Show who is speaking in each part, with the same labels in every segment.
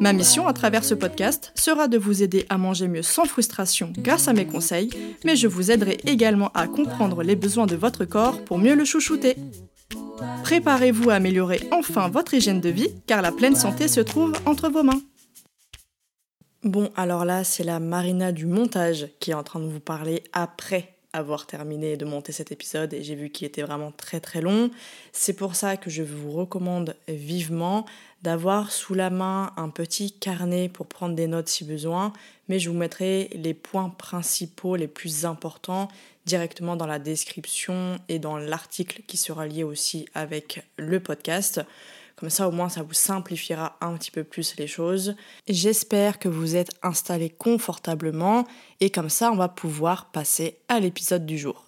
Speaker 1: Ma mission à travers ce podcast sera de vous aider à manger mieux sans frustration grâce à mes conseils, mais je vous aiderai également à comprendre les besoins de votre corps pour mieux le chouchouter. Préparez-vous à améliorer enfin votre hygiène de vie car la pleine santé se trouve entre vos mains. Bon, alors là, c'est la Marina du montage qui est en train de vous parler après avoir terminé de monter cet épisode et j'ai vu qu'il était vraiment très très long. C'est pour ça que je vous recommande vivement d'avoir sous la main un petit carnet pour prendre des notes si besoin, mais je vous mettrai les points principaux les plus importants directement dans la description et dans l'article qui sera lié aussi avec le podcast. Comme ça, au moins, ça vous simplifiera un petit peu plus les choses. J'espère que vous êtes installés confortablement et comme ça, on va pouvoir passer à l'épisode du jour.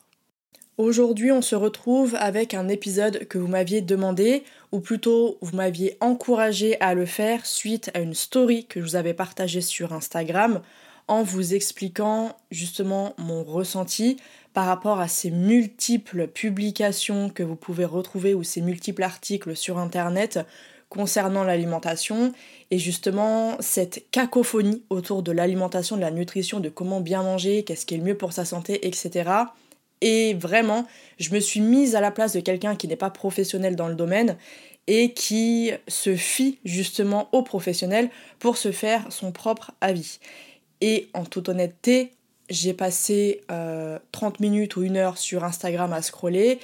Speaker 1: Aujourd'hui, on se retrouve avec un épisode que vous m'aviez demandé, ou plutôt vous m'aviez encouragé à le faire suite à une story que je vous avais partagée sur Instagram en vous expliquant justement mon ressenti par rapport à ces multiples publications que vous pouvez retrouver ou ces multiples articles sur Internet concernant l'alimentation et justement cette cacophonie autour de l'alimentation, de la nutrition, de comment bien manger, qu'est-ce qui est le mieux pour sa santé, etc. Et vraiment, je me suis mise à la place de quelqu'un qui n'est pas professionnel dans le domaine et qui se fie justement aux professionnels pour se faire son propre avis. Et en toute honnêteté, j'ai passé 30 euh, minutes ou une heure sur Instagram à scroller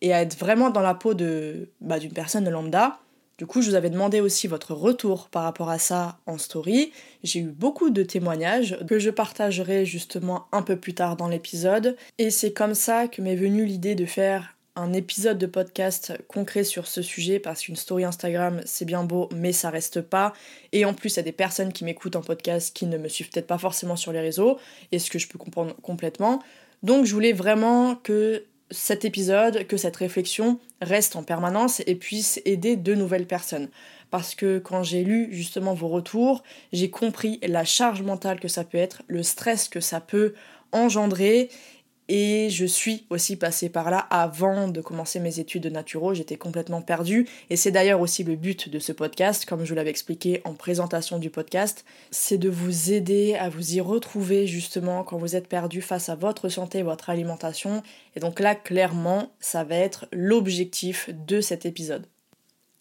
Speaker 1: et à être vraiment dans la peau de bah, d'une personne lambda. Du coup, je vous avais demandé aussi votre retour par rapport à ça en story. J'ai eu beaucoup de témoignages que je partagerai justement un peu plus tard dans l'épisode. Et c'est comme ça que m'est venue l'idée de faire un épisode de podcast concret sur ce sujet parce qu'une story Instagram c'est bien beau mais ça reste pas et en plus il y a des personnes qui m'écoutent en podcast qui ne me suivent peut-être pas forcément sur les réseaux et ce que je peux comprendre complètement donc je voulais vraiment que cet épisode, que cette réflexion reste en permanence et puisse aider de nouvelles personnes. Parce que quand j'ai lu justement vos retours, j'ai compris la charge mentale que ça peut être, le stress que ça peut engendrer et je suis aussi passée par là avant de commencer mes études de naturo, j'étais complètement perdue. Et c'est d'ailleurs aussi le but de ce podcast, comme je l'avais expliqué en présentation du podcast, c'est de vous aider à vous y retrouver justement quand vous êtes perdu face à votre santé, votre alimentation. Et donc là, clairement, ça va être l'objectif de cet épisode.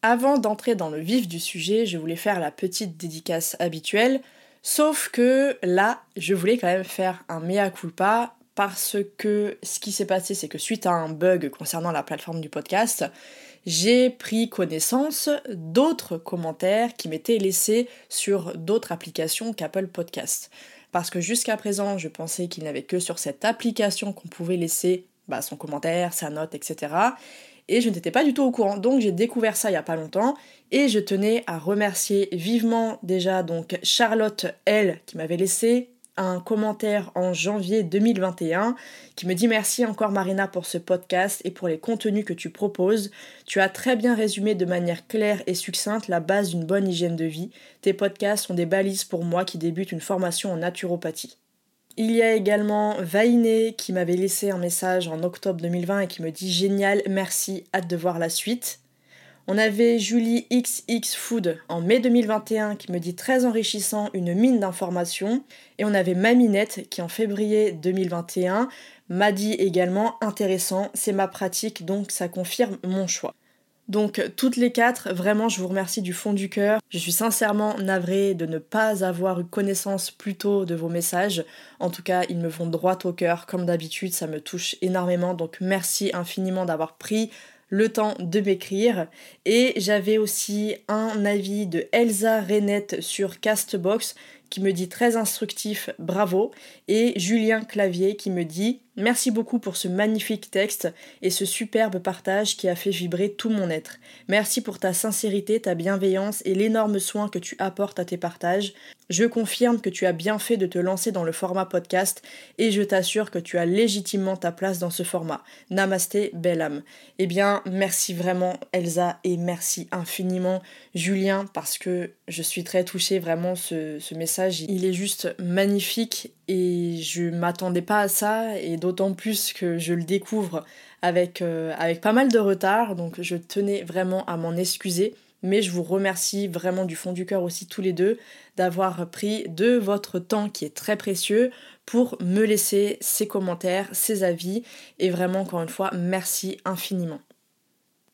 Speaker 1: Avant d'entrer dans le vif du sujet, je voulais faire la petite dédicace habituelle. Sauf que là, je voulais quand même faire un mea culpa parce que ce qui s'est passé, c'est que suite à un bug concernant la plateforme du podcast, j'ai pris connaissance d'autres commentaires qui m'étaient laissés sur d'autres applications qu'Apple Podcast. Parce que jusqu'à présent, je pensais qu'il n'y avait que sur cette application qu'on pouvait laisser bah, son commentaire, sa note, etc. Et je n'étais pas du tout au courant. Donc j'ai découvert ça il n'y a pas longtemps. Et je tenais à remercier vivement déjà donc Charlotte L qui m'avait laissé un commentaire en janvier 2021 qui me dit merci encore Marina pour ce podcast et pour les contenus que tu proposes. Tu as très bien résumé de manière claire et succincte la base d'une bonne hygiène de vie. Tes podcasts sont des balises pour moi qui débute une formation en naturopathie. Il y a également Vainé qui m'avait laissé un message en octobre 2020 et qui me dit génial, merci, hâte de voir la suite. On avait Julie XX Food en mai 2021 qui me dit très enrichissant, une mine d'informations. Et on avait Maminette qui en février 2021 m'a dit également intéressant, c'est ma pratique donc ça confirme mon choix. Donc toutes les quatre, vraiment je vous remercie du fond du cœur. Je suis sincèrement navrée de ne pas avoir eu connaissance plus tôt de vos messages. En tout cas, ils me vont droit au cœur comme d'habitude, ça me touche énormément. Donc merci infiniment d'avoir pris le temps de m'écrire. Et j'avais aussi un avis de Elsa Renette sur Castbox qui me dit très instructif, bravo, et Julien Clavier qui me dit Merci beaucoup pour ce magnifique texte et ce superbe partage qui a fait vibrer tout mon être. Merci pour ta sincérité, ta bienveillance et l'énorme soin que tu apportes à tes partages. Je confirme que tu as bien fait de te lancer dans le format podcast et je t'assure que tu as légitimement ta place dans ce format. Namasté, belle âme. Eh bien, merci vraiment Elsa et merci infiniment Julien parce que je suis très touchée vraiment ce, ce message. Il est juste magnifique et je m'attendais pas à ça et d'autant plus que je le découvre avec, euh, avec pas mal de retard donc je tenais vraiment à m'en excuser mais je vous remercie vraiment du fond du cœur aussi tous les deux d'avoir pris de votre temps qui est très précieux pour me laisser ces commentaires, ces avis et vraiment encore une fois merci infiniment.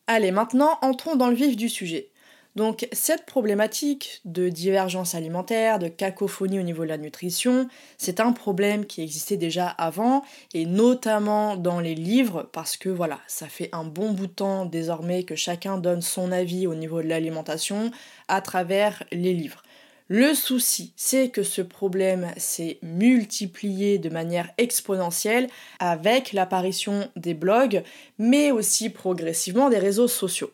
Speaker 1: Allez maintenant entrons dans le vif du sujet. Donc cette problématique de divergence alimentaire, de cacophonie au niveau de la nutrition, c'est un problème qui existait déjà avant et notamment dans les livres parce que voilà, ça fait un bon bout de temps désormais que chacun donne son avis au niveau de l'alimentation à travers les livres. Le souci, c'est que ce problème s'est multiplié de manière exponentielle avec l'apparition des blogs, mais aussi progressivement des réseaux sociaux.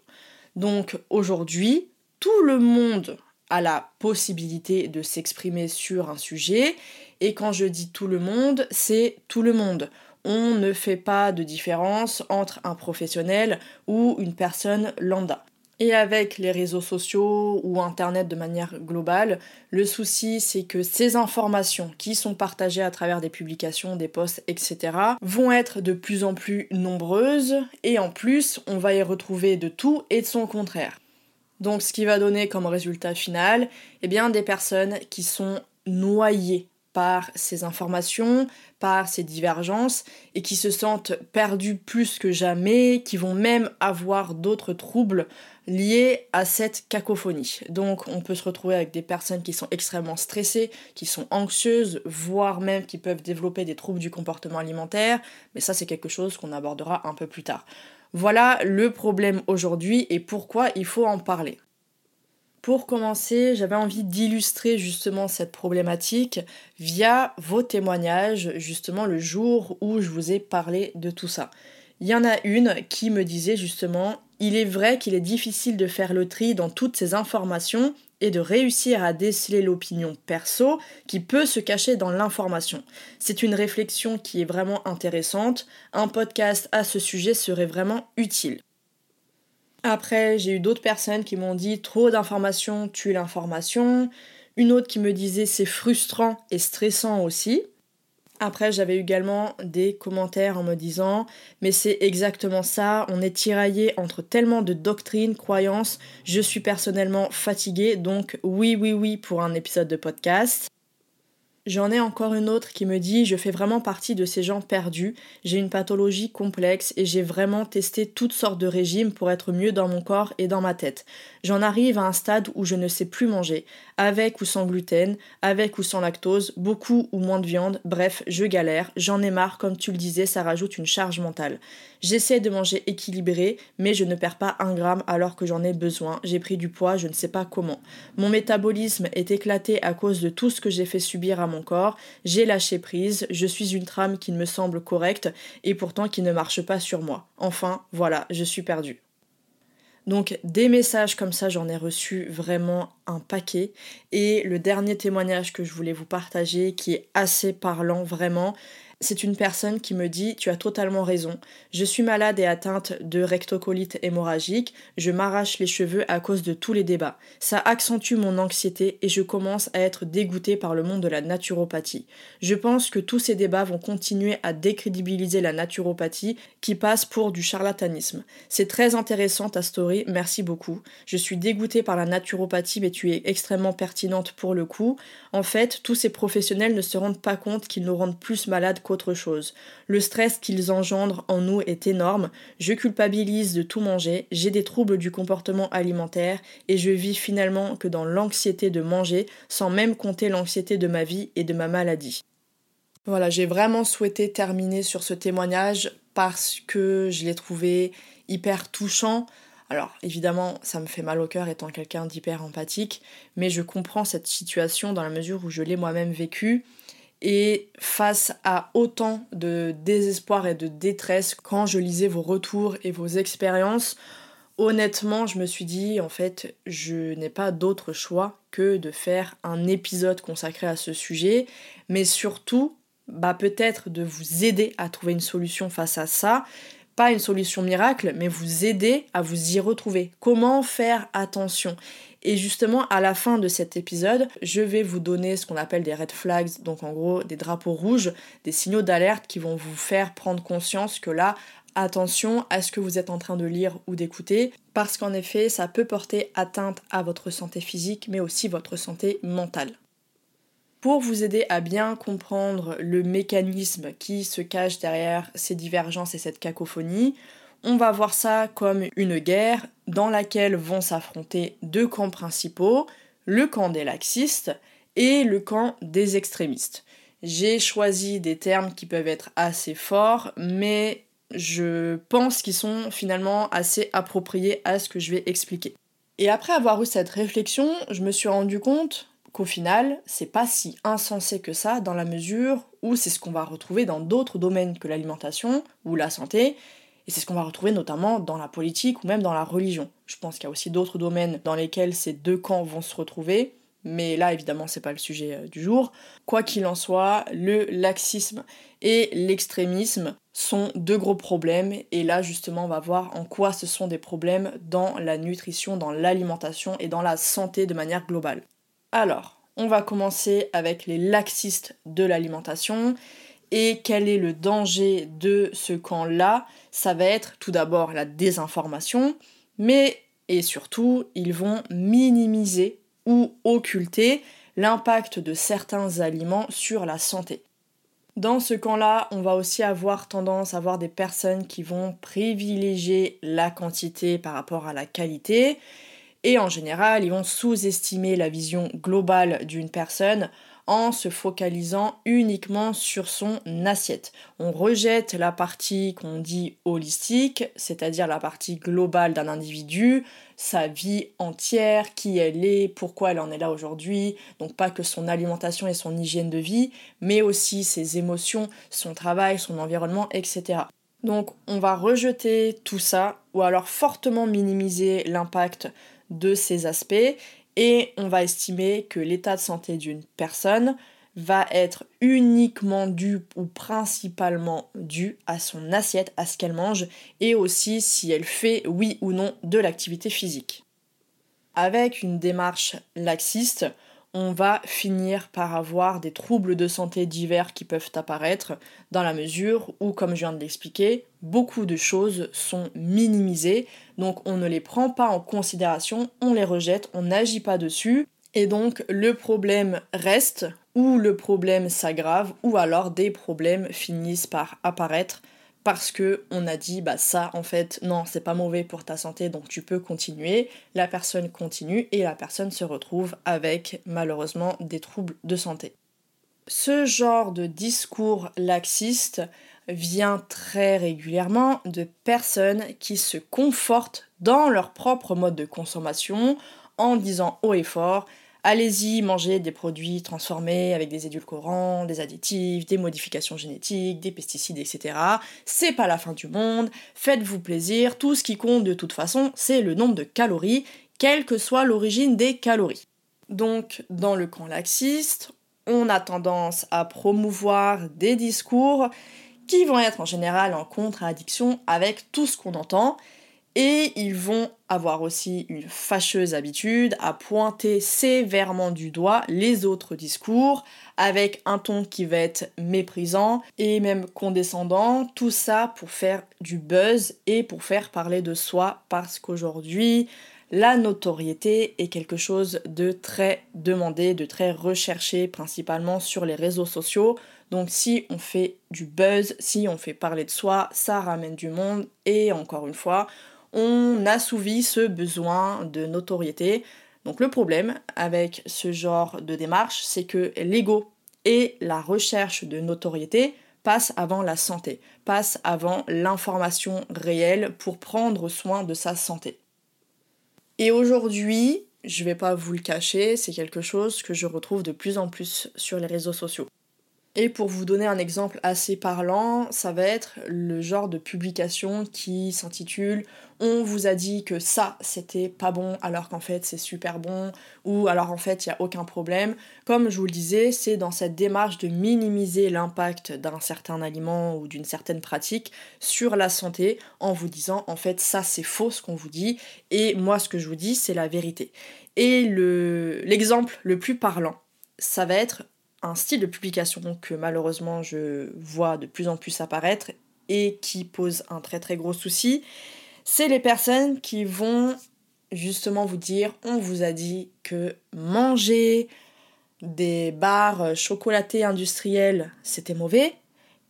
Speaker 1: Donc aujourd'hui, tout le monde a la possibilité de s'exprimer sur un sujet, et quand je dis tout le monde, c'est tout le monde. On ne fait pas de différence entre un professionnel ou une personne lambda. Et avec les réseaux sociaux ou Internet de manière globale, le souci c'est que ces informations qui sont partagées à travers des publications, des posts, etc. vont être de plus en plus nombreuses et en plus on va y retrouver de tout et de son contraire. Donc ce qui va donner comme résultat final, eh bien des personnes qui sont noyées par ces informations, par ces divergences, et qui se sentent perdues plus que jamais, qui vont même avoir d'autres troubles liés à cette cacophonie. Donc on peut se retrouver avec des personnes qui sont extrêmement stressées, qui sont anxieuses, voire même qui peuvent développer des troubles du comportement alimentaire, mais ça c'est quelque chose qu'on abordera un peu plus tard. Voilà le problème aujourd'hui et pourquoi il faut en parler. Pour commencer, j'avais envie d'illustrer justement cette problématique via vos témoignages, justement le jour où je vous ai parlé de tout ça. Il y en a une qui me disait justement, il est vrai qu'il est difficile de faire le tri dans toutes ces informations et de réussir à déceler l'opinion perso qui peut se cacher dans l'information. C'est une réflexion qui est vraiment intéressante. Un podcast à ce sujet serait vraiment utile. Après, j'ai eu d'autres personnes qui m'ont dit trop d'informations tue l'information. Une autre qui me disait c'est frustrant et stressant aussi. Après, j'avais également des commentaires en me disant Mais c'est exactement ça, on est tiraillé entre tellement de doctrines, croyances, je suis personnellement fatiguée, donc oui, oui, oui pour un épisode de podcast. J'en ai encore une autre qui me dit Je fais vraiment partie de ces gens perdus, j'ai une pathologie complexe et j'ai vraiment testé toutes sortes de régimes pour être mieux dans mon corps et dans ma tête. J'en arrive à un stade où je ne sais plus manger, avec ou sans gluten, avec ou sans lactose, beaucoup ou moins de viande, bref, je galère, j'en ai marre, comme tu le disais, ça rajoute une charge mentale. J'essaie de manger équilibré, mais je ne perds pas un gramme alors que j'en ai besoin. J'ai pris du poids, je ne sais pas comment. Mon métabolisme est éclaté à cause de tout ce que j'ai fait subir à mon corps. J'ai lâché prise, je suis une trame qui ne me semble correcte et pourtant qui ne marche pas sur moi. Enfin, voilà, je suis perdue. Donc des messages comme ça, j'en ai reçu vraiment un paquet. Et le dernier témoignage que je voulais vous partager, qui est assez parlant vraiment, c'est une personne qui me dit Tu as totalement raison, je suis malade et atteinte de rectocolite hémorragique, je m'arrache les cheveux à cause de tous les débats. Ça accentue mon anxiété et je commence à être dégoûtée par le monde de la naturopathie. Je pense que tous ces débats vont continuer à décrédibiliser la naturopathie qui passe pour du charlatanisme. C'est très intéressant ta story, merci beaucoup. Je suis dégoûtée par la naturopathie, mais tu es extrêmement pertinente pour le coup. En fait, tous ces professionnels ne se rendent pas compte qu'ils nous rendent plus malades qu'autre chose. Le stress qu'ils engendrent en nous est énorme, je culpabilise de tout manger, j'ai des troubles du comportement alimentaire et je vis finalement que dans l'anxiété de manger sans même compter l'anxiété de ma vie et de ma maladie. Voilà, j'ai vraiment souhaité terminer sur ce témoignage parce que je l'ai trouvé hyper touchant. Alors évidemment, ça me fait mal au cœur étant quelqu'un d'hyper empathique, mais je comprends cette situation dans la mesure où je l'ai moi-même vécue. Et face à autant de désespoir et de détresse, quand je lisais vos retours et vos expériences, honnêtement, je me suis dit, en fait, je n'ai pas d'autre choix que de faire un épisode consacré à ce sujet, mais surtout, bah peut-être de vous aider à trouver une solution face à ça. Pas une solution miracle, mais vous aider à vous y retrouver. Comment faire attention? Et justement, à la fin de cet épisode, je vais vous donner ce qu'on appelle des red flags, donc en gros des drapeaux rouges, des signaux d'alerte qui vont vous faire prendre conscience que là, attention à ce que vous êtes en train de lire ou d'écouter, parce qu'en effet, ça peut porter atteinte à votre santé physique, mais aussi votre santé mentale. Pour vous aider à bien comprendre le mécanisme qui se cache derrière ces divergences et cette cacophonie, on va voir ça comme une guerre dans laquelle vont s'affronter deux camps principaux, le camp des laxistes et le camp des extrémistes. J'ai choisi des termes qui peuvent être assez forts, mais je pense qu'ils sont finalement assez appropriés à ce que je vais expliquer. Et après avoir eu cette réflexion, je me suis rendu compte qu'au final, c'est pas si insensé que ça dans la mesure où c'est ce qu'on va retrouver dans d'autres domaines que l'alimentation ou la santé, et c'est ce qu'on va retrouver notamment dans la politique ou même dans la religion. Je pense qu'il y a aussi d'autres domaines dans lesquels ces deux camps vont se retrouver, mais là évidemment c'est pas le sujet euh, du jour. Quoi qu'il en soit, le laxisme et l'extrémisme sont deux gros problèmes et là justement on va voir en quoi ce sont des problèmes dans la nutrition, dans l'alimentation et dans la santé de manière globale. Alors, on va commencer avec les laxistes de l'alimentation. Et quel est le danger de ce camp-là? Ça va être tout d'abord la désinformation, mais et surtout, ils vont minimiser ou occulter l'impact de certains aliments sur la santé. Dans ce camp-là, on va aussi avoir tendance à avoir des personnes qui vont privilégier la quantité par rapport à la qualité, et en général, ils vont sous-estimer la vision globale d'une personne en se focalisant uniquement sur son assiette. On rejette la partie qu'on dit holistique, c'est-à-dire la partie globale d'un individu, sa vie entière, qui elle est, pourquoi elle en est là aujourd'hui, donc pas que son alimentation et son hygiène de vie, mais aussi ses émotions, son travail, son environnement, etc. Donc on va rejeter tout ça, ou alors fortement minimiser l'impact de ces aspects et on va estimer que l'état de santé d'une personne va être uniquement dû ou principalement dû à son assiette, à ce qu'elle mange, et aussi si elle fait oui ou non de l'activité physique. Avec une démarche laxiste, on va finir par avoir des troubles de santé divers qui peuvent apparaître dans la mesure où, comme je viens de l'expliquer, beaucoup de choses sont minimisées, donc on ne les prend pas en considération, on les rejette, on n'agit pas dessus, et donc le problème reste, ou le problème s'aggrave, ou alors des problèmes finissent par apparaître parce que on a dit bah ça en fait non c'est pas mauvais pour ta santé donc tu peux continuer. La personne continue et la personne se retrouve avec malheureusement des troubles de santé. Ce genre de discours laxiste vient très régulièrement de personnes qui se confortent dans leur propre mode de consommation en disant haut et fort Allez-y, mangez des produits transformés avec des édulcorants, des additifs, des modifications génétiques, des pesticides, etc. C'est pas la fin du monde, faites-vous plaisir, tout ce qui compte de toute façon, c'est le nombre de calories, quelle que soit l'origine des calories. Donc, dans le camp laxiste, on a tendance à promouvoir des discours qui vont être en général en contradiction avec tout ce qu'on entend, et ils vont avoir aussi une fâcheuse habitude à pointer sévèrement du doigt les autres discours avec un ton qui va être méprisant et même condescendant, tout ça pour faire du buzz et pour faire parler de soi parce qu'aujourd'hui la notoriété est quelque chose de très demandé, de très recherché principalement sur les réseaux sociaux. Donc si on fait du buzz, si on fait parler de soi, ça ramène du monde et encore une fois, on assouvit ce besoin de notoriété. Donc le problème avec ce genre de démarche, c'est que l'ego et la recherche de notoriété passe avant la santé, passe avant l'information réelle pour prendre soin de sa santé. Et aujourd'hui, je vais pas vous le cacher, c'est quelque chose que je retrouve de plus en plus sur les réseaux sociaux. Et pour vous donner un exemple assez parlant, ça va être le genre de publication qui s'intitule On vous a dit que ça c'était pas bon alors qu'en fait c'est super bon ou alors en fait il n'y a aucun problème. Comme je vous le disais, c'est dans cette démarche de minimiser l'impact d'un certain aliment ou d'une certaine pratique sur la santé en vous disant en fait ça c'est faux ce qu'on vous dit et moi ce que je vous dis c'est la vérité. Et l'exemple le plus parlant, ça va être un style de publication que malheureusement je vois de plus en plus apparaître et qui pose un très très gros souci, c'est les personnes qui vont justement vous dire on vous a dit que manger des barres chocolatées industrielles c'était mauvais.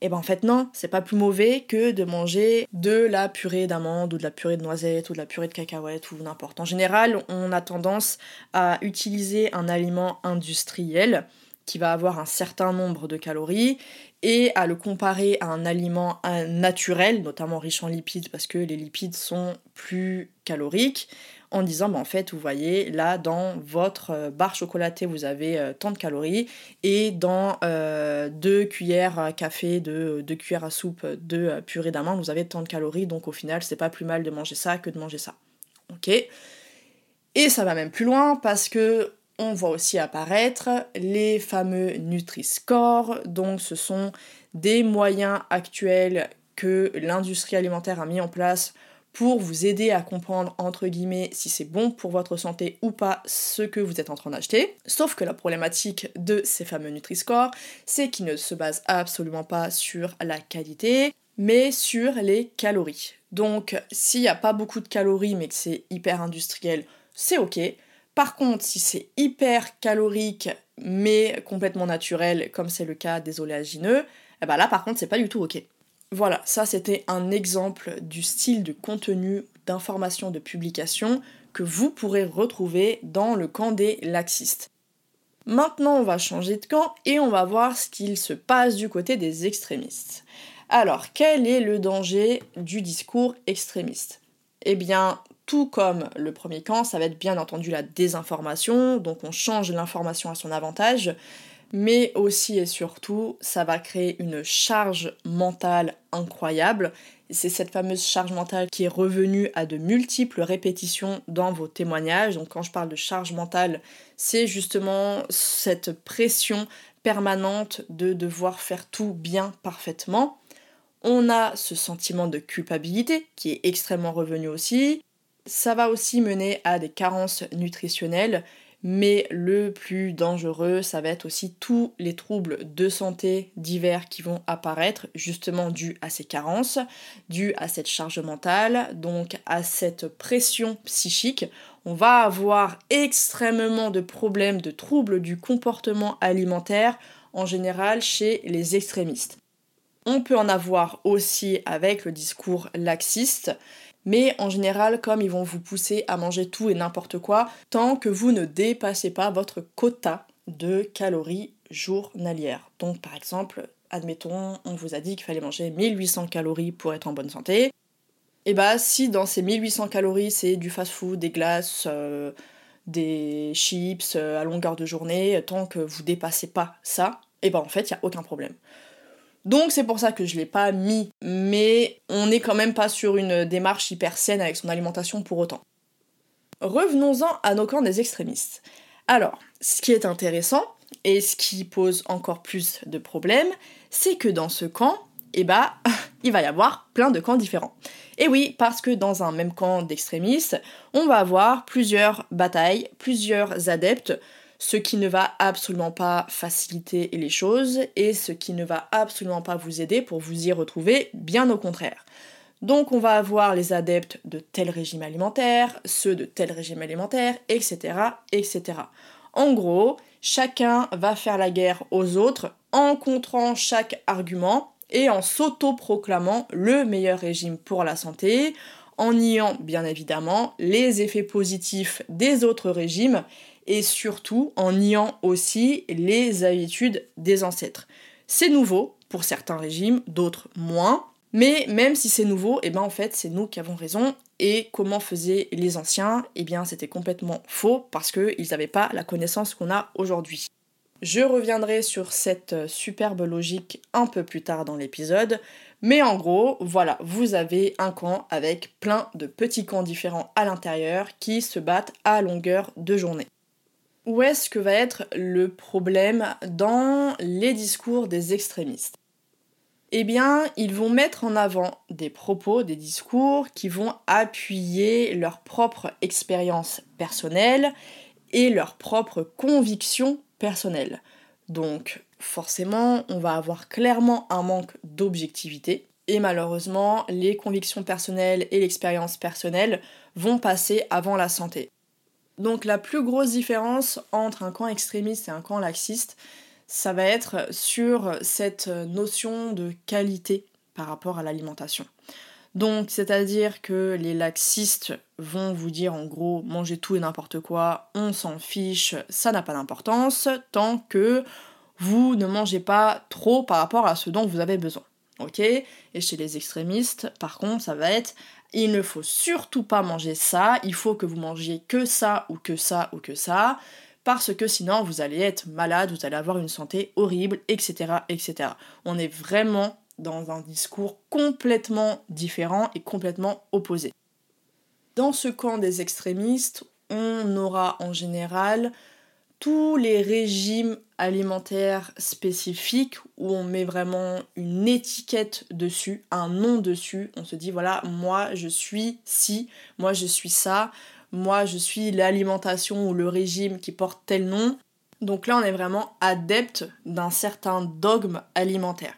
Speaker 1: Et ben en fait non, c'est pas plus mauvais que de manger de la purée d'amande ou de la purée de noisettes ou de la purée de cacahuètes ou n'importe. En général, on a tendance à utiliser un aliment industriel qui va avoir un certain nombre de calories et à le comparer à un aliment naturel, notamment riche en lipides parce que les lipides sont plus caloriques, en disant bah, en fait vous voyez là dans votre euh, barre chocolatée vous avez euh, tant de calories et dans euh, deux cuillères à café de deux cuillères à soupe de purée d'amande vous avez tant de calories donc au final c'est pas plus mal de manger ça que de manger ça. Ok? Et ça va même plus loin parce que on voit aussi apparaître les fameux Nutri-Score. Donc ce sont des moyens actuels que l'industrie alimentaire a mis en place pour vous aider à comprendre entre guillemets si c'est bon pour votre santé ou pas ce que vous êtes en train d'acheter. Sauf que la problématique de ces fameux Nutri-Score, c'est qu'ils ne se basent absolument pas sur la qualité, mais sur les calories. Donc s'il n'y a pas beaucoup de calories mais que c'est hyper industriel, c'est ok. Par contre, si c'est hyper calorique mais complètement naturel, comme c'est le cas des oléagineux, eh ben là par contre c'est pas du tout ok. Voilà, ça c'était un exemple du style de contenu, d'information, de publication que vous pourrez retrouver dans le camp des laxistes. Maintenant, on va changer de camp et on va voir ce qu'il se passe du côté des extrémistes. Alors, quel est le danger du discours extrémiste? Eh bien, tout comme le premier camp, ça va être bien entendu la désinformation, donc on change l'information à son avantage, mais aussi et surtout, ça va créer une charge mentale incroyable. C'est cette fameuse charge mentale qui est revenue à de multiples répétitions dans vos témoignages. Donc quand je parle de charge mentale, c'est justement cette pression permanente de devoir faire tout bien parfaitement. On a ce sentiment de culpabilité qui est extrêmement revenu aussi. Ça va aussi mener à des carences nutritionnelles, mais le plus dangereux, ça va être aussi tous les troubles de santé divers qui vont apparaître, justement dus à ces carences, dus à cette charge mentale, donc à cette pression psychique. On va avoir extrêmement de problèmes, de troubles du comportement alimentaire, en général chez les extrémistes. On peut en avoir aussi avec le discours laxiste, mais en général, comme ils vont vous pousser à manger tout et n'importe quoi, tant que vous ne dépassez pas votre quota de calories journalières. Donc par exemple, admettons, on vous a dit qu'il fallait manger 1800 calories pour être en bonne santé. Et bah si dans ces 1800 calories c'est du fast-food, des glaces, euh, des chips euh, à longueur de journée, tant que vous dépassez pas ça, et bah en fait il n'y a aucun problème. Donc c'est pour ça que je l'ai pas mis, mais on n'est quand même pas sur une démarche hyper saine avec son alimentation pour autant. Revenons-en à nos camps des extrémistes. Alors, ce qui est intéressant, et ce qui pose encore plus de problèmes, c'est que dans ce camp, eh bah, il va y avoir plein de camps différents. Et oui, parce que dans un même camp d'extrémistes, on va avoir plusieurs batailles, plusieurs adeptes ce qui ne va absolument pas faciliter les choses et ce qui ne va absolument pas vous aider pour vous y retrouver, bien au contraire. Donc on va avoir les adeptes de tel régime alimentaire, ceux de tel régime alimentaire, etc. etc. En gros, chacun va faire la guerre aux autres en contrant chaque argument et en s'auto-proclamant le meilleur régime pour la santé, en niant bien évidemment les effets positifs des autres régimes et surtout en niant aussi les habitudes des ancêtres. C'est nouveau, pour certains régimes, d'autres moins. Mais même si c'est nouveau, et eh ben en fait c'est nous qui avons raison. Et comment faisaient les anciens? Eh bien c'était complètement faux parce qu'ils n'avaient pas la connaissance qu'on a aujourd'hui. Je reviendrai sur cette superbe logique un peu plus tard dans l'épisode, mais en gros, voilà, vous avez un camp avec plein de petits camps différents à l'intérieur qui se battent à longueur de journée. Où est-ce que va être le problème dans les discours des extrémistes? Eh bien, ils vont mettre en avant des propos, des discours qui vont appuyer leur propre expérience personnelle et leurs propres convictions personnelles. Donc forcément, on va avoir clairement un manque d'objectivité. Et malheureusement, les convictions personnelles et l'expérience personnelle vont passer avant la santé. Donc la plus grosse différence entre un camp extrémiste et un camp laxiste, ça va être sur cette notion de qualité par rapport à l'alimentation. Donc, c'est-à-dire que les laxistes vont vous dire en gros mangez tout et n'importe quoi, on s'en fiche, ça n'a pas d'importance tant que vous ne mangez pas trop par rapport à ce dont vous avez besoin. Ok? Et chez les extrémistes, par contre, ça va être il ne faut surtout pas manger ça, il faut que vous mangiez que ça ou que ça ou que ça, parce que sinon vous allez être malade, vous allez avoir une santé horrible, etc. etc. On est vraiment dans un discours complètement différent et complètement opposé. Dans ce camp des extrémistes, on aura en général tous les régimes alimentaires spécifiques où on met vraiment une étiquette dessus, un nom dessus. On se dit voilà, moi je suis ci, moi je suis ça, moi je suis l'alimentation ou le régime qui porte tel nom. Donc là on est vraiment adepte d'un certain dogme alimentaire.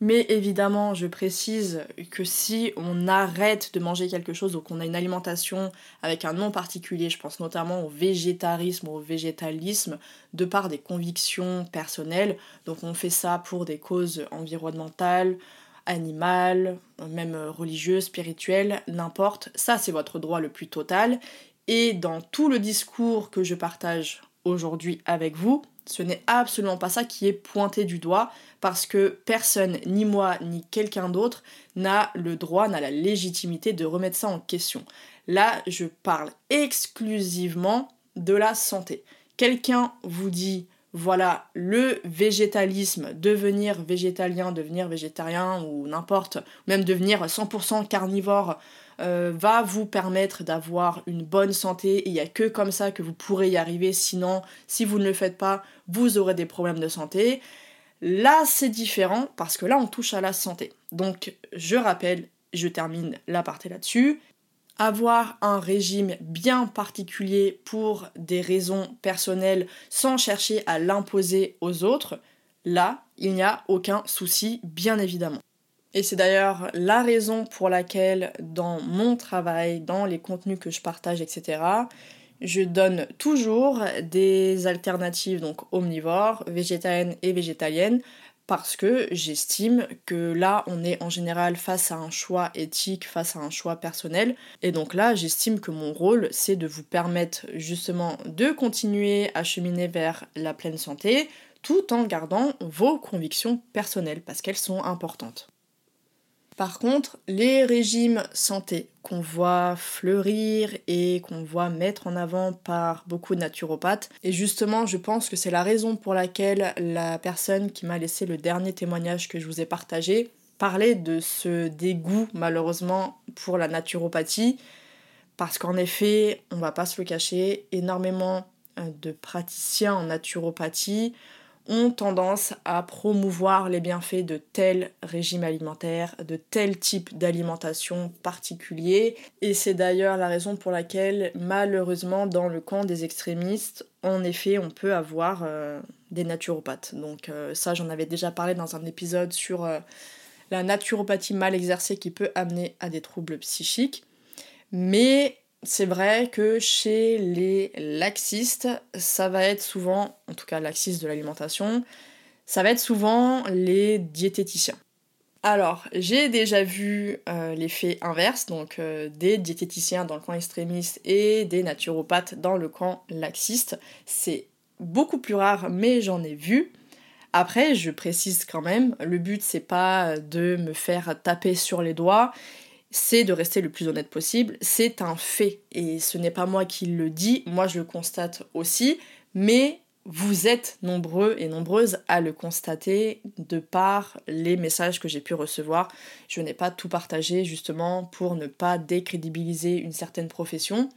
Speaker 1: Mais évidemment, je précise que si on arrête de manger quelque chose ou qu'on a une alimentation avec un nom particulier, je pense notamment au végétarisme au végétalisme, de par des convictions personnelles, donc on fait ça pour des causes environnementales, animales, même religieuses, spirituelles, n'importe, ça c'est votre droit le plus total. Et dans tout le discours que je partage aujourd'hui avec vous, ce n'est absolument pas ça qui est pointé du doigt parce que personne, ni moi, ni quelqu'un d'autre, n'a le droit, n'a la légitimité de remettre ça en question. Là, je parle exclusivement de la santé. Quelqu'un vous dit, voilà, le végétalisme, devenir végétalien, devenir végétarien ou n'importe, même devenir 100% carnivore, euh, va vous permettre d'avoir une bonne santé il n'y a que comme ça que vous pourrez y arriver. Sinon, si vous ne le faites pas, vous aurez des problèmes de santé. Là, c'est différent parce que là, on touche à la santé. Donc, je rappelle, je termine la partie là-dessus. Avoir un régime bien particulier pour des raisons personnelles sans chercher à l'imposer aux autres, là, il n'y a aucun souci, bien évidemment. Et c'est d'ailleurs la raison pour laquelle dans mon travail, dans les contenus que je partage, etc., je donne toujours des alternatives donc omnivores, végétariennes et végétaliennes parce que j'estime que là on est en général face à un choix éthique, face à un choix personnel et donc là j'estime que mon rôle c'est de vous permettre justement de continuer à cheminer vers la pleine santé tout en gardant vos convictions personnelles parce qu'elles sont importantes. Par contre, les régimes santé qu'on voit fleurir et qu'on voit mettre en avant par beaucoup de naturopathes, et justement je pense que c'est la raison pour laquelle la personne qui m'a laissé le dernier témoignage que je vous ai partagé parlait de ce dégoût malheureusement pour la naturopathie, parce qu'en effet, on va pas se le cacher, énormément euh, de praticiens en naturopathie ont tendance à promouvoir les bienfaits de tel régime alimentaire, de tel type d'alimentation particulier. Et c'est d'ailleurs la raison pour laquelle, malheureusement, dans le camp des extrémistes, en effet, on peut avoir euh, des naturopathes. Donc euh, ça, j'en avais déjà parlé dans un épisode sur euh, la naturopathie mal exercée qui peut amener à des troubles psychiques. Mais c'est vrai que chez les laxistes, ça va être souvent, en tout cas laxistes de l'alimentation, ça va être souvent les diététiciens. Alors, j'ai déjà vu euh, l'effet inverse, donc euh, des diététiciens dans le camp extrémiste et des naturopathes dans le camp laxiste. C'est beaucoup plus rare, mais j'en ai vu. Après, je précise quand même, le but c'est pas de me faire taper sur les doigts, c'est de rester le plus honnête possible, c'est un fait. Et ce n'est pas moi qui le dis, moi je le constate aussi, mais vous êtes nombreux et nombreuses à le constater de par les messages que j'ai pu recevoir. Je n'ai pas tout partagé justement pour ne pas décrédibiliser une certaine profession.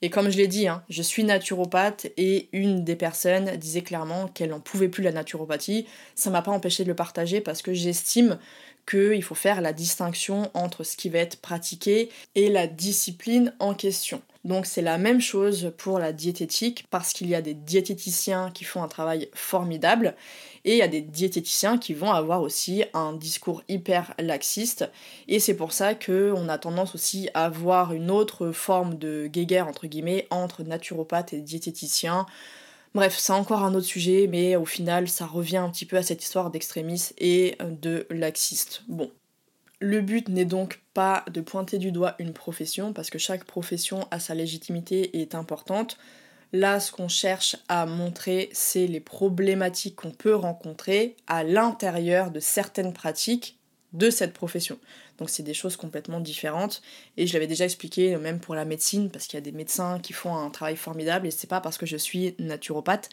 Speaker 1: Et comme je l'ai dit, hein, je suis naturopathe et une des personnes disait clairement qu'elle n'en pouvait plus la naturopathie. Ça m'a pas empêché de le partager parce que j'estime qu'il faut faire la distinction entre ce qui va être pratiqué et la discipline en question. Donc c'est la même chose pour la diététique parce qu'il y a des diététiciens qui font un travail formidable et il y a des diététiciens qui vont avoir aussi un discours hyper laxiste et c'est pour ça qu'on a tendance aussi à avoir une autre forme de guéguerre entre guillemets entre naturopathes et diététiciens. Bref, c'est encore un autre sujet, mais au final, ça revient un petit peu à cette histoire d'extrémisme et de laxiste. Bon, le but n'est donc pas de pointer du doigt une profession, parce que chaque profession a sa légitimité et est importante. Là, ce qu'on cherche à montrer, c'est les problématiques qu'on peut rencontrer à l'intérieur de certaines pratiques de cette profession. Donc c'est des choses complètement différentes. Et je l'avais déjà expliqué même pour la médecine, parce qu'il y a des médecins qui font un travail formidable, et c'est pas parce que je suis naturopathe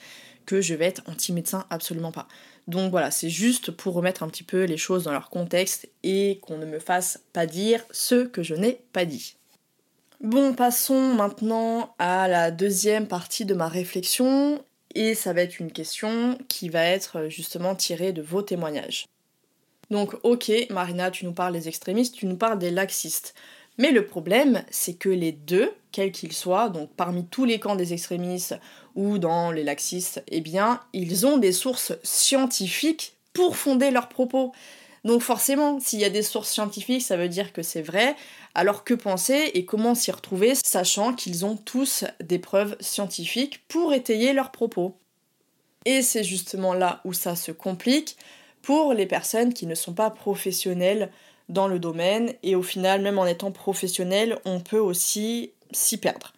Speaker 1: que je vais être anti-médecin, absolument pas. Donc voilà, c'est juste pour remettre un petit peu les choses dans leur contexte et qu'on ne me fasse pas dire ce que je n'ai pas dit. Bon, passons maintenant à la deuxième partie de ma réflexion et ça va être une question qui va être justement tirée de vos témoignages. Donc ok, Marina, tu nous parles des extrémistes, tu nous parles des laxistes. Mais le problème, c'est que les deux, quels qu'ils soient, donc parmi tous les camps des extrémistes ou dans les laxistes, eh bien, ils ont des sources scientifiques pour fonder leurs propos. Donc forcément, s'il y a des sources scientifiques, ça veut dire que c'est vrai. Alors que penser et comment s'y retrouver, sachant qu'ils ont tous des preuves scientifiques pour étayer leurs propos? Et c'est justement là où ça se complique pour les personnes qui ne sont pas professionnelles dans le domaine et au final, même en étant professionnel, on peut aussi s'y perdre.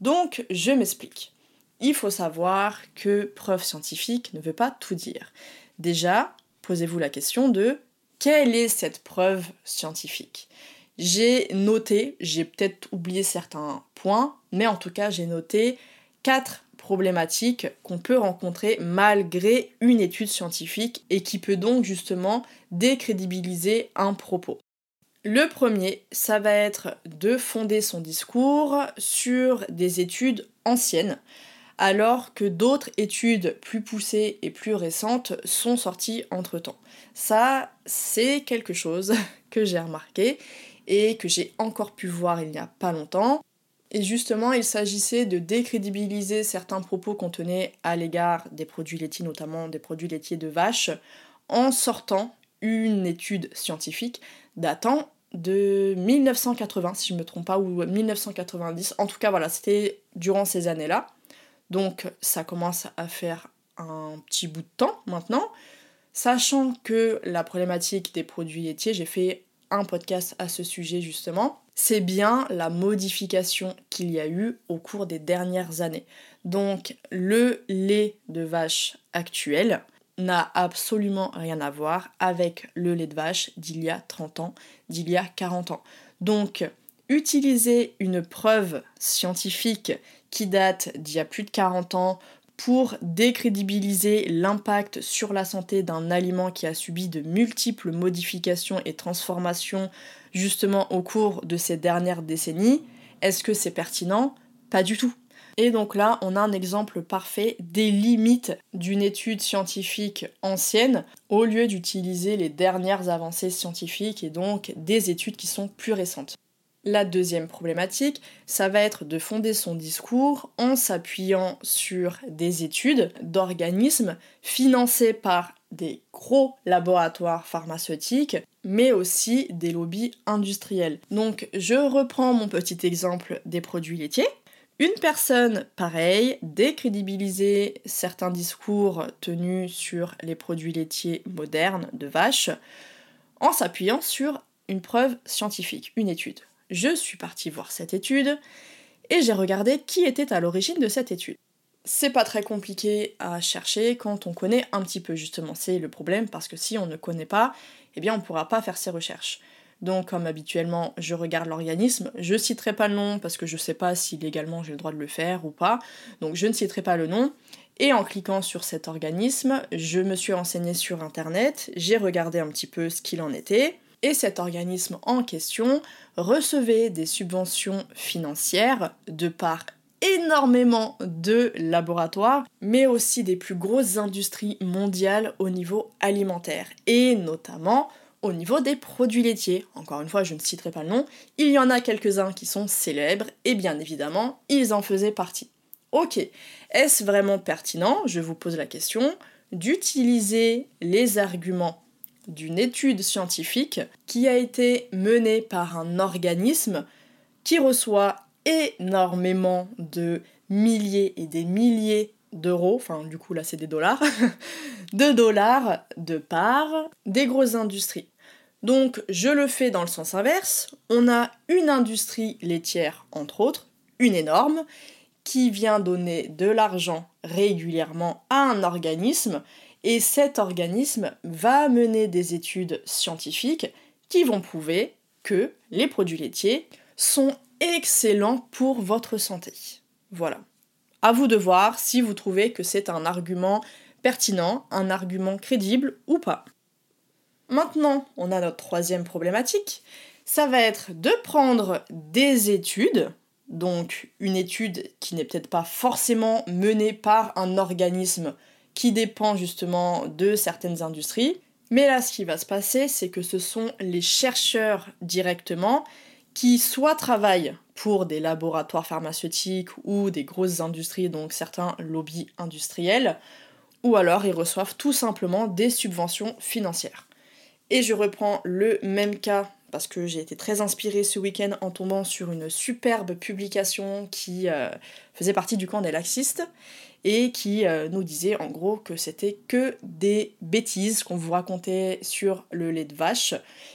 Speaker 1: Donc, je m'explique. Il faut savoir que preuve scientifique ne veut pas tout dire. Déjà, posez-vous la question de quelle est cette preuve scientifique? J'ai noté, j'ai peut-être oublié certains points, mais en tout cas, j'ai noté quatre qu'on peut rencontrer malgré une étude scientifique et qui peut donc justement décrédibiliser un propos. Le premier, ça va être de fonder son discours sur des études anciennes, alors que d'autres études plus poussées et plus récentes sont sorties entre-temps. Ça, c'est quelque chose que j'ai remarqué et que j'ai encore pu voir il n'y a pas longtemps. Et justement, il s'agissait de décrédibiliser certains propos qu'on tenait à l'égard des produits laitiers, notamment des produits laitiers de vache, en sortant une étude scientifique datant de 1980, si je ne me trompe pas, ou 1990. En tout cas, voilà, c'était durant ces années-là. Donc, ça commence à faire un petit bout de temps maintenant. Sachant que la problématique des produits laitiers, j'ai fait un podcast à ce sujet justement, c'est bien la modification qu'il y a eu au cours des dernières années. Donc le lait de vache actuel n'a absolument rien à voir avec le lait de vache d'il y a 30 ans, d'il y a 40 ans. Donc utiliser une preuve scientifique qui date d'il y a plus de 40 ans pour décrédibiliser l'impact sur la santé d'un aliment qui a subi de multiples modifications et transformations justement au cours de ces dernières décennies, est-ce que c'est pertinent? Pas du tout. Et donc là, on a un exemple parfait des limites d'une étude scientifique ancienne au lieu d'utiliser les dernières avancées scientifiques et donc des études qui sont plus récentes. La deuxième problématique, ça va être de fonder son discours en s'appuyant sur des études d'organismes financés par des gros laboratoires pharmaceutiques, mais aussi des lobbies industriels. Donc je reprends mon petit exemple des produits laitiers. Une personne, pareil, décrédibiliser certains discours tenus sur les produits laitiers modernes de vaches en s'appuyant sur une preuve scientifique, une étude je suis partie voir cette étude et j'ai regardé qui était à l'origine de cette étude. c'est pas très compliqué à chercher quand on connaît un petit peu justement. C'est le problème parce que si on ne connaît pas, eh bien on pourra pas faire ses recherches. Donc comme habituellement, je regarde l'organisme, je citerai pas le nom parce que je sais pas si légalement j'ai le droit de le faire ou pas. Donc je ne citerai pas le nom. Et en cliquant sur cet organisme, je me suis renseignée sur internet, j'ai regardé un petit peu ce qu'il en était. Et cet organisme en question recevait des subventions financières de part énormément de laboratoires, mais aussi des plus grosses industries mondiales au niveau alimentaire, et notamment au niveau des produits laitiers. Encore une fois, je ne citerai pas le nom, il y en a quelques-uns qui sont célèbres, et bien évidemment, ils en faisaient partie. Ok, est-ce vraiment pertinent, je vous pose la question, d'utiliser les arguments d'une étude scientifique qui a été menée par un organisme qui reçoit énormément de milliers et des milliers d'euros, enfin du coup là c'est des dollars, de dollars de part des grosses industries. Donc je le fais dans le sens inverse, on a une industrie laitière entre autres, une énorme, qui vient donner de l'argent régulièrement à un organisme, et cet organisme va mener des études scientifiques qui vont prouver que les produits laitiers sont excellent pour votre santé. Voilà. À vous de voir si vous trouvez que c'est un argument pertinent, un argument crédible ou pas. Maintenant, on a notre troisième problématique. Ça va être de prendre des études, donc une étude qui n'est peut-être pas forcément menée par un organisme qui dépend justement de certaines industries. Mais là, ce qui va se passer, c'est que ce sont les chercheurs directement qui soit travaillent pour des laboratoires pharmaceutiques ou des grosses industries, donc certains lobbies industriels, ou alors ils reçoivent tout simplement des subventions financières. Et je reprends le même cas parce que j'ai été très inspirée ce week-end en tombant sur une superbe publication qui euh, faisait partie du camp des laxistes et qui euh, nous disait en gros que c'était que des bêtises qu'on vous racontait sur le lait de vache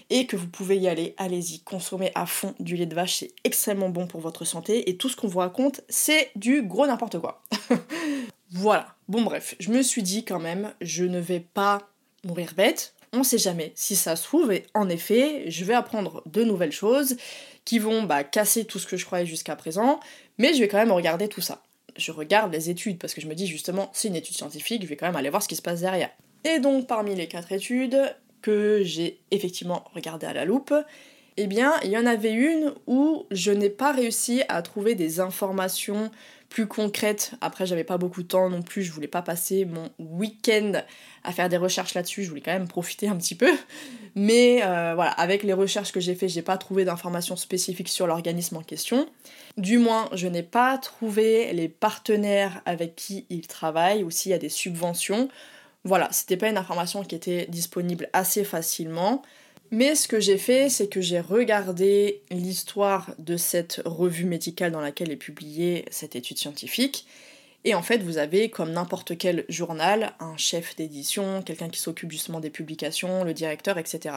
Speaker 1: et que vous pouvez y aller, allez-y, consommer à fond du lait de vache, c'est extrêmement bon pour votre santé et tout ce qu'on vous raconte c'est du gros n'importe quoi. voilà, bon bref, je me suis dit quand même, je ne vais pas mourir bête, on sait jamais si ça se trouve et en effet je vais apprendre de nouvelles choses qui vont bah, casser tout ce que je croyais jusqu'à présent mais je vais quand même regarder tout ça je regarde les études parce que je me dis justement c'est une étude scientifique je vais quand même aller voir ce qui se passe derrière. Et donc parmi les quatre études que j'ai effectivement regardées à la loupe eh bien il y en avait une où je n'ai pas réussi à trouver des informations plus concrète. Après, j'avais pas beaucoup de temps non plus, je voulais pas passer mon week-end à faire des recherches là-dessus, je voulais quand même profiter un petit peu. Mais euh, voilà, avec les recherches que j'ai fait, j'ai pas trouvé d'informations spécifiques sur l'organisme en question. Du moins, je n'ai pas trouvé les partenaires avec qui il travaille ou s'il y a des subventions. Voilà, c'était pas une information qui était disponible assez facilement. Mais ce que j'ai fait, c'est que j'ai regardé l'histoire de cette revue médicale dans laquelle est publiée cette étude scientifique. Et en fait, vous avez, comme n'importe quel journal, un chef d'édition, quelqu'un qui s'occupe justement des publications, le directeur, etc.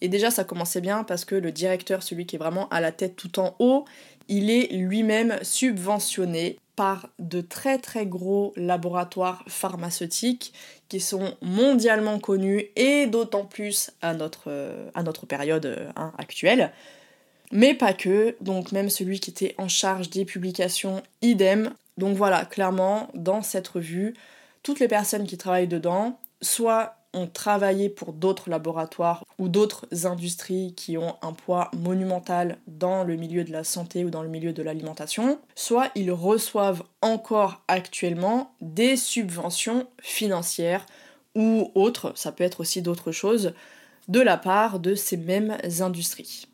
Speaker 1: Et déjà, ça commençait bien parce que le directeur, celui qui est vraiment à la tête tout en haut, il est lui-même subventionné par de très très gros laboratoires pharmaceutiques qui sont mondialement connus et d'autant plus à notre, à notre période hein, actuelle. Mais pas que, donc même celui qui était en charge des publications, idem. Donc voilà, clairement, dans cette revue, toutes les personnes qui travaillent dedans, soit ont travaillé pour d'autres laboratoires ou d'autres industries qui ont un poids monumental dans le milieu de la santé ou dans le milieu de l'alimentation, soit ils reçoivent encore actuellement des subventions financières ou autres, ça peut être aussi d'autres choses, de la part de ces mêmes industries.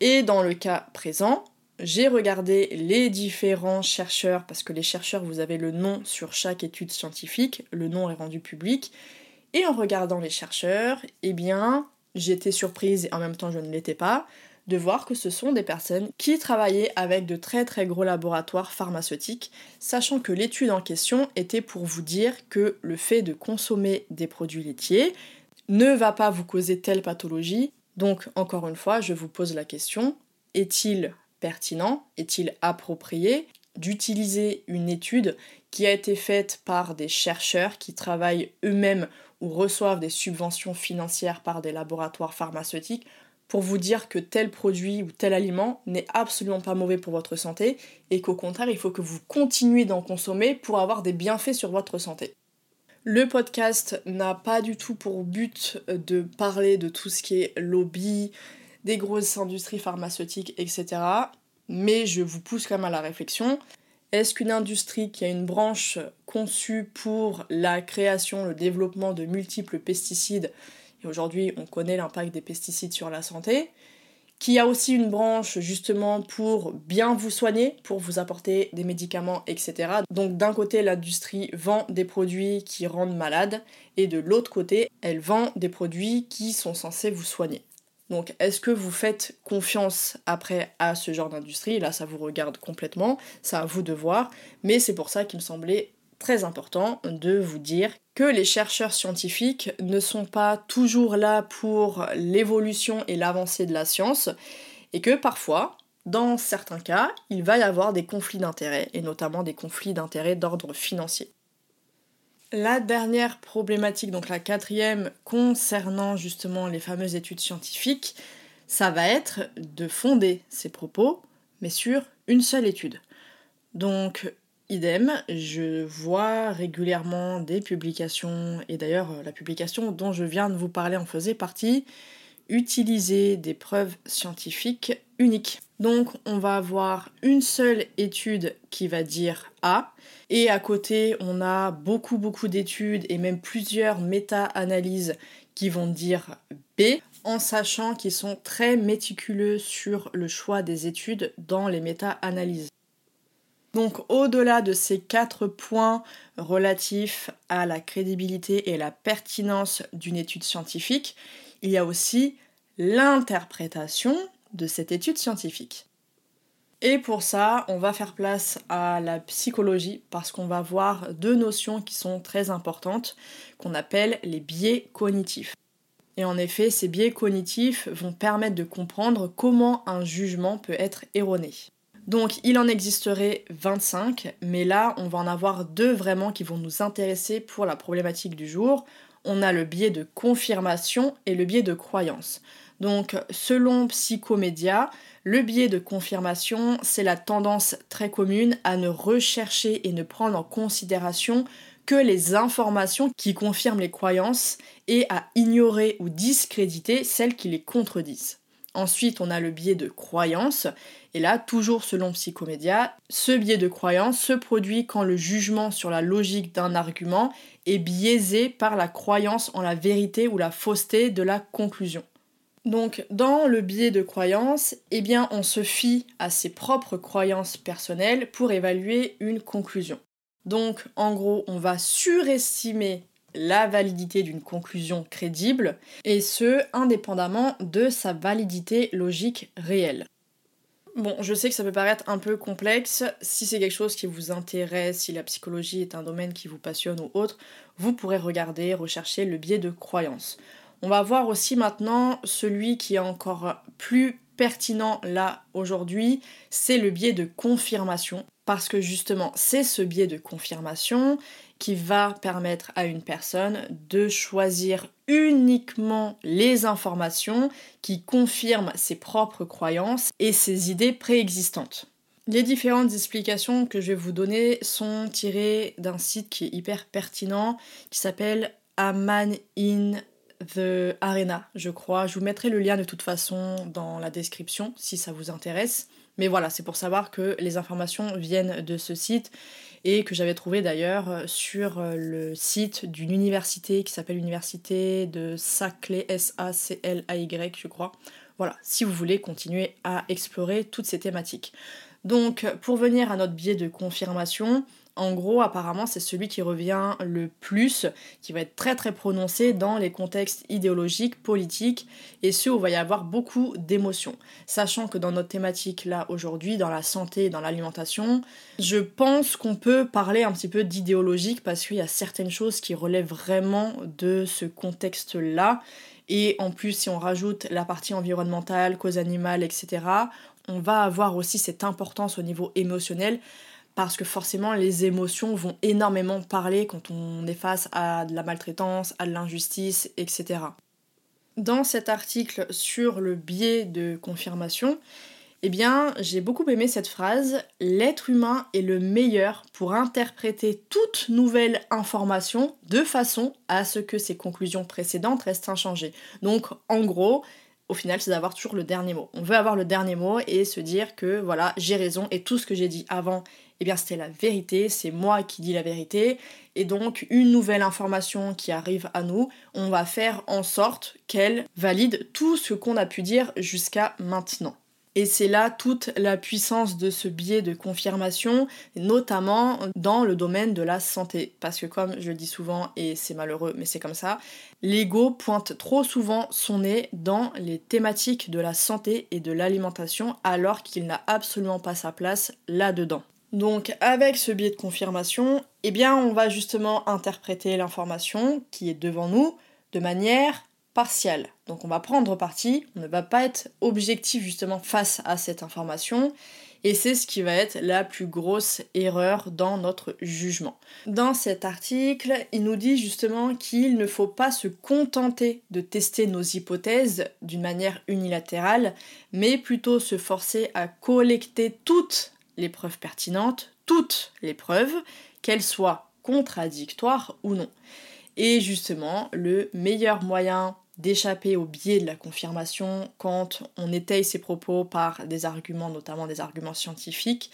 Speaker 1: Et dans le cas présent, j'ai regardé les différents chercheurs, parce que les chercheurs, vous avez le nom sur chaque étude scientifique, le nom est rendu public, et en regardant les chercheurs, eh bien, j'étais surprise et en même temps je ne l'étais pas de voir que ce sont des personnes qui travaillaient avec de très très gros laboratoires pharmaceutiques, sachant que l'étude en question était pour vous dire que le fait de consommer des produits laitiers ne va pas vous causer telle pathologie. Donc encore une fois, je vous pose la question, est-il pertinent Est-il approprié d'utiliser une étude qui a été faite par des chercheurs qui travaillent eux-mêmes ou reçoivent des subventions financières par des laboratoires pharmaceutiques pour vous dire que tel produit ou tel aliment n'est absolument pas mauvais pour votre santé et qu'au contraire, il faut que vous continuiez d'en consommer pour avoir des bienfaits sur votre santé. Le podcast n'a pas du tout pour but de parler de tout ce qui est lobby, des grosses industries pharmaceutiques, etc. Mais je vous pousse quand même à la réflexion. Est-ce qu'une industrie qui a une branche conçue pour la création, le développement de multiples pesticides, et aujourd'hui on connaît l'impact des pesticides sur la santé, qui a aussi une branche justement pour bien vous soigner, pour vous apporter des médicaments, etc. Donc d'un côté, l'industrie vend des produits qui rendent malade, et de l'autre côté, elle vend des produits qui sont censés vous soigner. Donc est-ce que vous faites confiance après à ce genre d'industrie? Là, ça vous regarde complètement, c'est à vous de voir, mais c'est pour ça qu'il me semblait très important de vous dire que les chercheurs scientifiques ne sont pas toujours là pour l'évolution et l'avancée de la science, et que parfois, dans certains cas, il va y avoir des conflits d'intérêts, et notamment des conflits d'intérêts d'ordre financier. La dernière problématique, donc la quatrième, concernant justement les fameuses études scientifiques, ça va être de fonder ces propos, mais sur une seule étude. Donc, idem, je vois régulièrement des publications, et d'ailleurs la publication dont je viens de vous parler en faisait partie, utiliser des preuves scientifiques uniques. Donc on va avoir une seule étude qui va dire A, et à côté, on a beaucoup, beaucoup d'études et même plusieurs méta-analyses qui vont dire B, en sachant qu'ils sont très méticuleux sur le choix des études dans les méta-analyses. Donc au-delà de ces quatre points relatifs à la crédibilité et la pertinence d'une étude scientifique, il y a aussi l'interprétation de cette étude scientifique. Et pour ça, on va faire place à la psychologie parce qu'on va voir deux notions qui sont très importantes qu'on appelle les biais cognitifs. Et en effet, ces biais cognitifs vont permettre de comprendre comment un jugement peut être erroné. Donc il en existerait 25, mais là on va en avoir deux vraiment qui vont nous intéresser pour la problématique du jour. On a le biais de confirmation et le biais de croyance. Donc selon Psychomédia, le biais de confirmation, c'est la tendance très commune à ne rechercher et ne prendre en considération que les informations qui confirment les croyances et à ignorer ou discréditer celles qui les contredisent. Ensuite, on a le biais de croyance. Et là, toujours selon Psychomédia, ce biais de croyance se produit quand le jugement sur la logique d'un argument est biaisé par la croyance en la vérité ou la fausseté de la conclusion. Donc dans le biais de croyance, eh bien on se fie à ses propres croyances personnelles pour évaluer une conclusion. Donc en gros, on va surestimer la validité d'une conclusion crédible, et ce, indépendamment de sa validité logique réelle. Bon, je sais que ça peut paraître un peu complexe. Si c'est quelque chose qui vous intéresse, si la psychologie est un domaine qui vous passionne ou autre, vous pourrez regarder, rechercher le biais de croyance. On va voir aussi maintenant celui qui est encore plus pertinent là aujourd'hui, c'est le biais de confirmation. Parce que justement, c'est ce biais de confirmation qui va permettre à une personne de choisir uniquement les informations qui confirment ses propres croyances et ses idées préexistantes. Les différentes explications que je vais vous donner sont tirées d'un site qui est hyper pertinent qui s'appelle Aman in The Arena, je crois. Je vous mettrai le lien de toute façon dans la description si ça vous intéresse. Mais voilà, c'est pour savoir que les informations viennent de ce site et que j'avais trouvé d'ailleurs sur le site d'une université qui s'appelle l'université de Saclay, S-A-C-L-A-Y, je crois. Voilà, si vous voulez continuer à explorer toutes ces thématiques. Donc, pour venir à notre biais de confirmation, en gros, apparemment, c'est celui qui revient le plus, qui va être très très prononcé dans les contextes idéologiques, politiques, et ceux où il va y avoir beaucoup d'émotions. Sachant que dans notre thématique là aujourd'hui, dans la santé et dans l'alimentation, je pense qu'on peut parler un petit peu d'idéologique parce qu'il y a certaines choses qui relèvent vraiment de ce contexte-là. Et en plus, si on rajoute la partie environnementale, cause animale, etc., on va avoir aussi cette importance au niveau émotionnel parce que forcément les émotions vont énormément parler quand on est face à de la maltraitance, à de l'injustice, etc. Dans cet article sur le biais de confirmation, eh bien, j'ai beaucoup aimé cette phrase L'être humain est le meilleur pour interpréter toute nouvelle information de façon à ce que ses conclusions précédentes restent inchangées. Donc, en gros, au final, c'est d'avoir toujours le dernier mot. On veut avoir le dernier mot et se dire que voilà, j'ai raison et tout ce que j'ai dit avant, eh bien c'était la vérité, c'est moi qui dis la vérité. Et donc, une nouvelle information qui arrive à nous, on va faire en sorte qu'elle valide tout ce qu'on a pu dire jusqu'à maintenant. Et c'est là toute la puissance de ce biais de confirmation, notamment dans le domaine de la santé. Parce que comme je le dis souvent, et c'est malheureux, mais c'est comme ça, l'ego pointe trop souvent son nez dans les thématiques de la santé et de l'alimentation alors qu'il n'a absolument pas sa place là-dedans. Donc avec ce biais de confirmation, eh bien on va justement interpréter l'information qui est devant nous de manière partial. Donc on va prendre parti, on ne va pas être objectif justement face à cette information. Et c'est ce qui va être la plus grosse erreur dans notre jugement. Dans cet article, il nous dit justement qu'il ne faut pas se contenter de tester nos hypothèses d'une manière unilatérale, mais plutôt se forcer à collecter toutes les preuves pertinentes, toutes les preuves, qu'elles soient contradictoires ou non. Et justement, le meilleur moyen d'échapper au biais de la confirmation quand on étaye ses propos par des arguments, notamment des arguments scientifiques,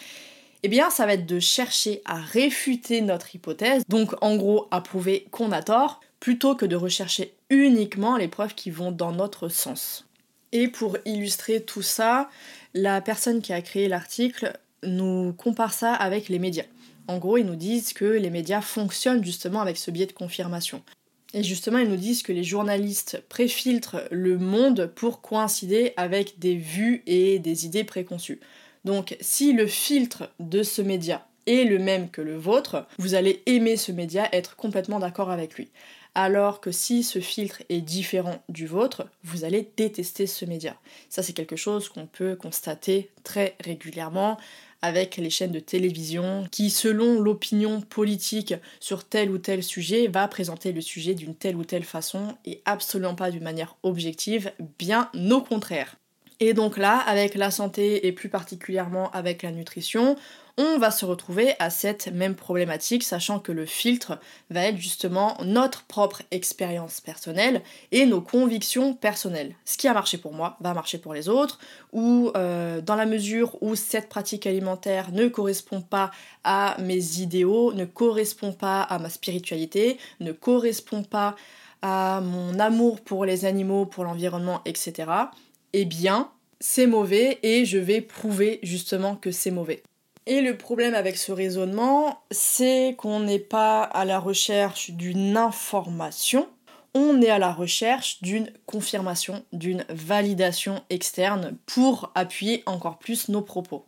Speaker 1: eh bien ça va être de chercher à réfuter notre hypothèse, donc en gros à prouver qu'on a tort, plutôt que de rechercher uniquement les preuves qui vont dans notre sens. Et pour illustrer tout ça, la personne qui a créé l'article nous compare ça avec les médias. En gros, ils nous disent que les médias fonctionnent justement avec ce biais de confirmation. Et justement, ils nous disent que les journalistes préfiltrent le monde pour coïncider avec des vues et des idées préconçues. Donc, si le filtre de ce média est le même que le vôtre, vous allez aimer ce média, être complètement d'accord avec lui. Alors que si ce filtre est différent du vôtre, vous allez détester ce média. Ça, c'est quelque chose qu'on peut constater très régulièrement avec les chaînes de télévision qui, selon l'opinion politique sur tel ou tel sujet, va présenter le sujet d'une telle ou telle façon et absolument pas d'une manière objective, bien au contraire. Et donc là, avec la santé et plus particulièrement avec la nutrition, on va se retrouver à cette même problématique, sachant que le filtre va être justement notre propre expérience personnelle et nos convictions personnelles. Ce qui a marché pour moi va marcher pour les autres, ou euh, dans la mesure où cette pratique alimentaire ne correspond pas à mes idéaux, ne correspond pas à ma spiritualité, ne correspond pas à mon amour pour les animaux, pour l'environnement, etc., eh bien, c'est mauvais et je vais prouver justement que c'est mauvais. Et le problème avec ce raisonnement, c'est qu'on n'est pas à la recherche d'une information, on est à la recherche d'une confirmation, d'une validation externe pour appuyer encore plus nos propos.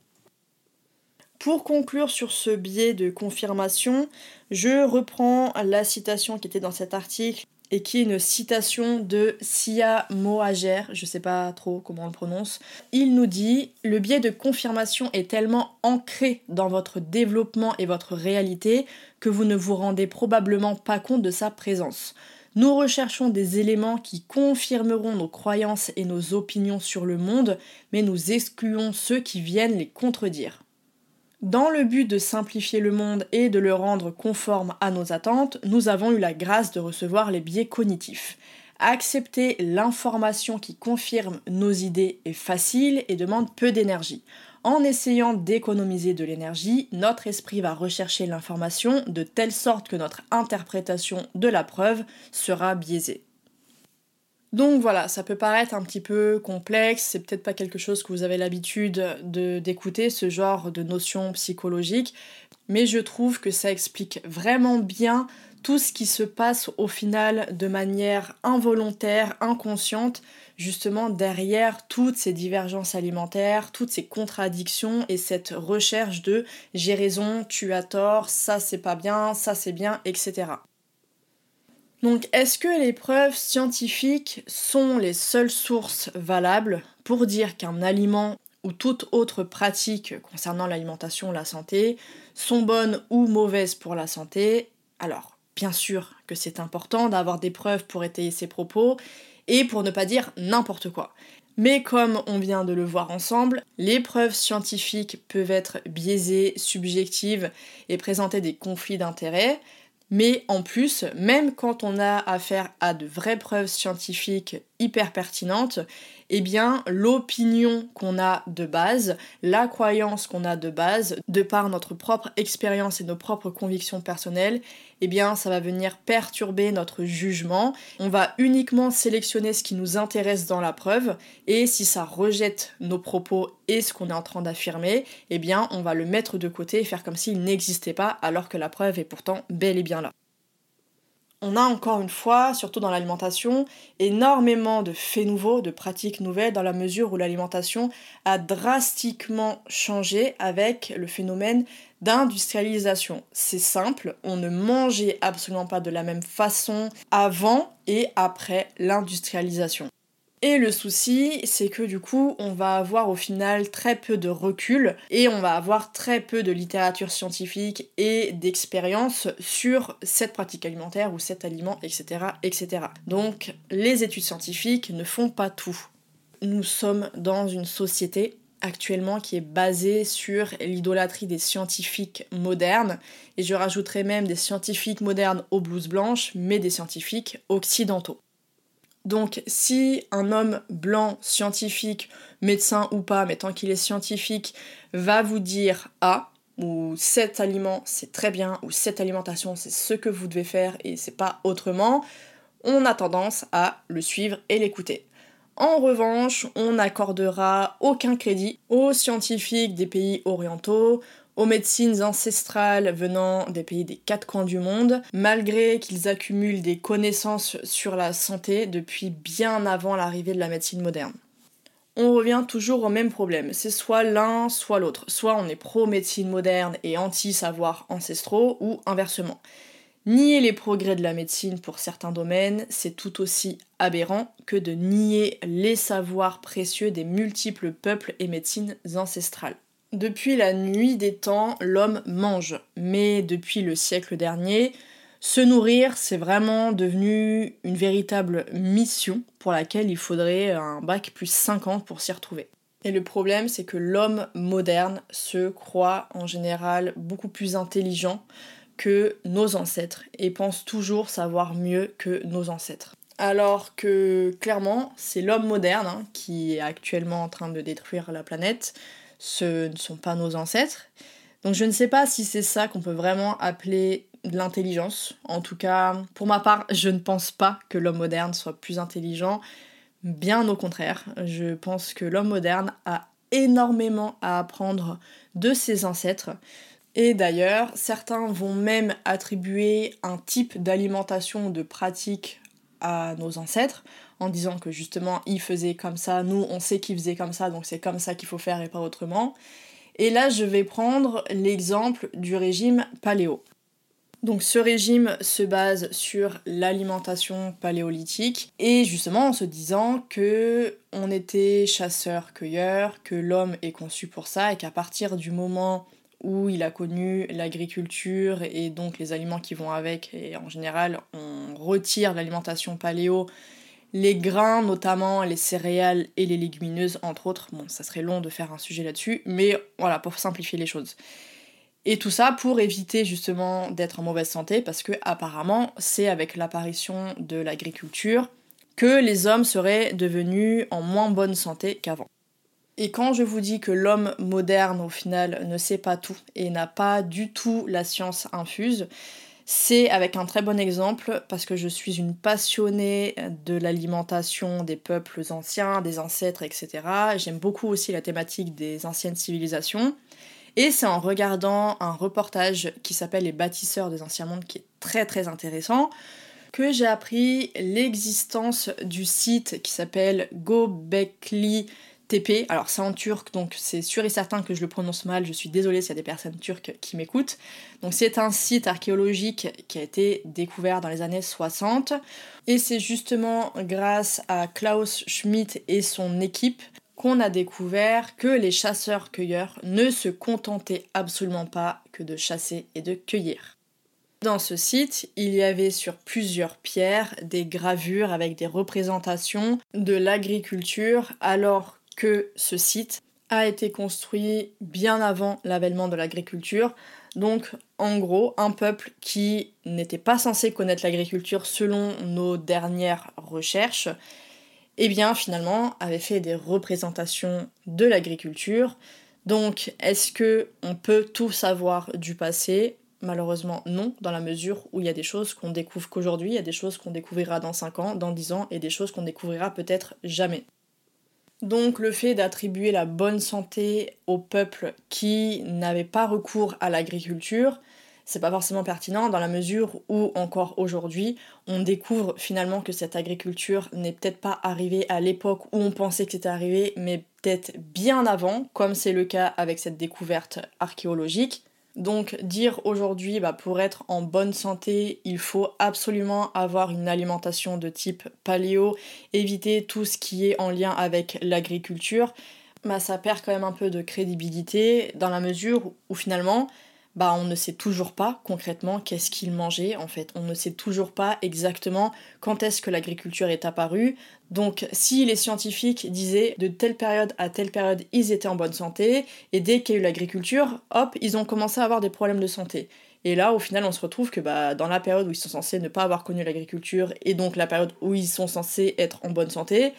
Speaker 1: Pour conclure sur ce biais de confirmation, je reprends la citation qui était dans cet article et qui est une citation de Sia Mohajer, je sais pas trop comment on le prononce. Il nous dit Le biais de confirmation est tellement ancré dans votre développement et votre réalité que vous ne vous rendez probablement pas compte de sa présence. Nous recherchons des éléments qui confirmeront nos croyances et nos opinions sur le monde, mais nous excluons ceux qui viennent les contredire. Dans le but de simplifier le monde et de le rendre conforme à nos attentes, nous avons eu la grâce de recevoir les biais cognitifs. Accepter l'information qui confirme nos idées est facile et demande peu d'énergie. En essayant d'économiser de l'énergie, notre esprit va rechercher l'information de telle sorte que notre interprétation de la preuve sera biaisée. Donc voilà, ça peut paraître un petit peu complexe, c'est peut-être pas quelque chose que vous avez l'habitude d'écouter, ce genre de notions psychologiques, mais je trouve que ça explique vraiment bien tout ce qui se passe au final de manière involontaire, inconsciente, justement derrière toutes ces divergences alimentaires, toutes ces contradictions et cette recherche de j'ai raison, tu as tort, ça c'est pas bien, ça c'est bien, etc. Donc est-ce que les preuves scientifiques sont les seules sources valables pour dire qu'un aliment ou toute autre pratique concernant l'alimentation ou la santé sont bonnes ou mauvaises pour la santé, alors bien sûr que c'est important d'avoir des preuves pour étayer ses propos et pour ne pas dire n'importe quoi. Mais comme on vient de le voir ensemble, les preuves scientifiques peuvent être biaisées, subjectives et présenter des conflits d'intérêts. Mais en plus, même quand on a affaire à de vraies preuves scientifiques hyper pertinentes, eh bien l'opinion qu'on a de base, la croyance qu'on a de base, de par notre propre expérience et nos propres convictions personnelles, eh bien ça va venir perturber notre jugement. On va uniquement sélectionner ce qui nous intéresse dans la preuve et si ça rejette nos propos et ce qu'on est en train d'affirmer, eh bien on va le mettre de côté et faire comme s'il n'existait pas alors que la preuve est pourtant bel et bien là on a encore une fois, surtout dans l'alimentation, énormément de faits nouveaux, de pratiques nouvelles, dans la mesure où l'alimentation a drastiquement changé avec le phénomène d'industrialisation. C'est simple, on ne mangeait absolument pas de la même façon avant et après l'industrialisation. Et le souci, c'est que du coup, on va avoir au final très peu de recul et on va avoir très peu de littérature scientifique et d'expérience sur cette pratique alimentaire ou cet aliment, etc., etc. Donc, les études scientifiques ne font pas tout. Nous sommes dans une société actuellement qui est basée sur l'idolâtrie des scientifiques modernes, et je rajouterai même des scientifiques modernes aux blouses blanches, mais des scientifiques occidentaux. Donc si un homme blanc, scientifique, médecin ou pas, mais tant qu'il est scientifique, va vous dire A, ou cet aliment c'est très bien, ou cette alimentation c'est ce que vous devez faire et c'est pas autrement, on a tendance à le suivre et l'écouter. En revanche, on n'accordera aucun crédit aux scientifiques des pays orientaux, aux médecines ancestrales venant des pays des quatre coins du monde, malgré qu'ils accumulent des connaissances sur la santé depuis bien avant l'arrivée de la médecine moderne. On revient toujours au même problème, c'est soit l'un, soit l'autre. Soit on est pro-médecine moderne et anti-savoirs ancestraux, ou inversement. Nier les progrès de la médecine pour certains domaines, c'est tout aussi aberrant que de nier les savoirs précieux des multiples peuples et médecines ancestrales. Depuis la nuit des temps, l'homme mange, mais depuis le siècle dernier, se nourrir, c'est vraiment devenu une véritable mission pour laquelle il faudrait un bac plus 50 pour s'y retrouver. Et le problème, c'est que l'homme moderne se croit en général beaucoup plus intelligent que nos ancêtres et pense toujours savoir mieux que nos ancêtres. Alors que clairement, c'est l'homme moderne hein, qui est actuellement en train de détruire la planète, ce ne sont pas nos ancêtres. Donc je ne sais pas si c'est ça qu'on peut vraiment appeler de l'intelligence. En tout cas, pour ma part, je ne pense pas que l'homme moderne soit plus intelligent. Bien au contraire, je pense que l'homme moderne a énormément à apprendre de ses ancêtres. Et d'ailleurs, certains vont même attribuer un type d'alimentation, de pratique à nos ancêtres en disant que justement ils faisaient comme ça, nous on sait qu'ils faisaient comme ça, donc c'est comme ça qu'il faut faire et pas autrement. Et là je vais prendre l'exemple du régime paléo. Donc ce régime se base sur l'alimentation paléolithique et justement en se disant que on était chasseur-cueilleur, que l'homme est conçu pour ça et qu'à partir du moment où il a connu l'agriculture et donc les aliments qui vont avec et en général on retire l'alimentation paléo les grains notamment, les céréales et les légumineuses entre autres. Bon, ça serait long de faire un sujet là-dessus, mais voilà, pour simplifier les choses. Et tout ça pour éviter justement d'être en mauvaise santé, parce que apparemment c'est avec l'apparition de l'agriculture que les hommes seraient devenus en moins bonne santé qu'avant. Et quand je vous dis que l'homme moderne au final ne sait pas tout et n'a pas du tout la science infuse, c'est avec un très bon exemple parce que je suis une passionnée de l'alimentation des peuples anciens, des ancêtres, etc. J'aime beaucoup aussi la thématique des anciennes civilisations. Et c'est en regardant un reportage qui s'appelle Les bâtisseurs des anciens mondes qui est très très intéressant que j'ai appris l'existence du site qui s'appelle Gobekli TP. Alors c'est en turc, donc c'est sûr et certain que je le prononce mal. Je suis désolée s'il y a des personnes turques qui m'écoutent. Donc c'est un site archéologique qui a été découvert dans les années 60. Et c'est justement grâce à Klaus Schmidt et son équipe qu'on a découvert que les chasseurs-cueilleurs ne se contentaient absolument pas que de chasser et de cueillir. Dans ce site, il y avait sur plusieurs pierres des gravures avec des représentations de l'agriculture alors que ce site a été construit bien avant l'avènement de l'agriculture. Donc en gros, un peuple qui n'était pas censé connaître l'agriculture selon nos dernières recherches, eh bien finalement avait fait des représentations de l'agriculture. Donc est-ce que on peut tout savoir du passé? Malheureusement non, dans la mesure où il y a des choses qu'on découvre qu'aujourd'hui, il y a des choses qu'on découvrira dans 5 ans, dans 10 ans, et des choses qu'on découvrira peut-être jamais. Donc le fait d'attribuer la bonne santé au peuple qui n'avait pas recours à l'agriculture, c'est pas forcément pertinent dans la mesure où encore aujourd'hui on découvre finalement que cette agriculture n'est peut-être pas arrivée à l'époque où on pensait que c'était arrivé, mais peut-être bien avant, comme c'est le cas avec cette découverte archéologique. Donc dire aujourd'hui, bah, pour être en bonne santé, il faut absolument avoir une alimentation de type paléo, éviter tout ce qui est en lien avec l'agriculture, bah, ça perd quand même un peu de crédibilité dans la mesure où finalement, bah on ne sait toujours pas concrètement qu'est-ce qu'ils mangeaient en fait. On ne sait toujours pas exactement quand est-ce que l'agriculture est apparue. Donc si les scientifiques disaient de telle période à telle période ils étaient en bonne santé et dès qu'il y a eu l'agriculture, hop, ils ont commencé à avoir des problèmes de santé. Et là, au final, on se retrouve que bah, dans la période où ils sont censés ne pas avoir connu l'agriculture et donc la période où ils sont censés être en bonne santé,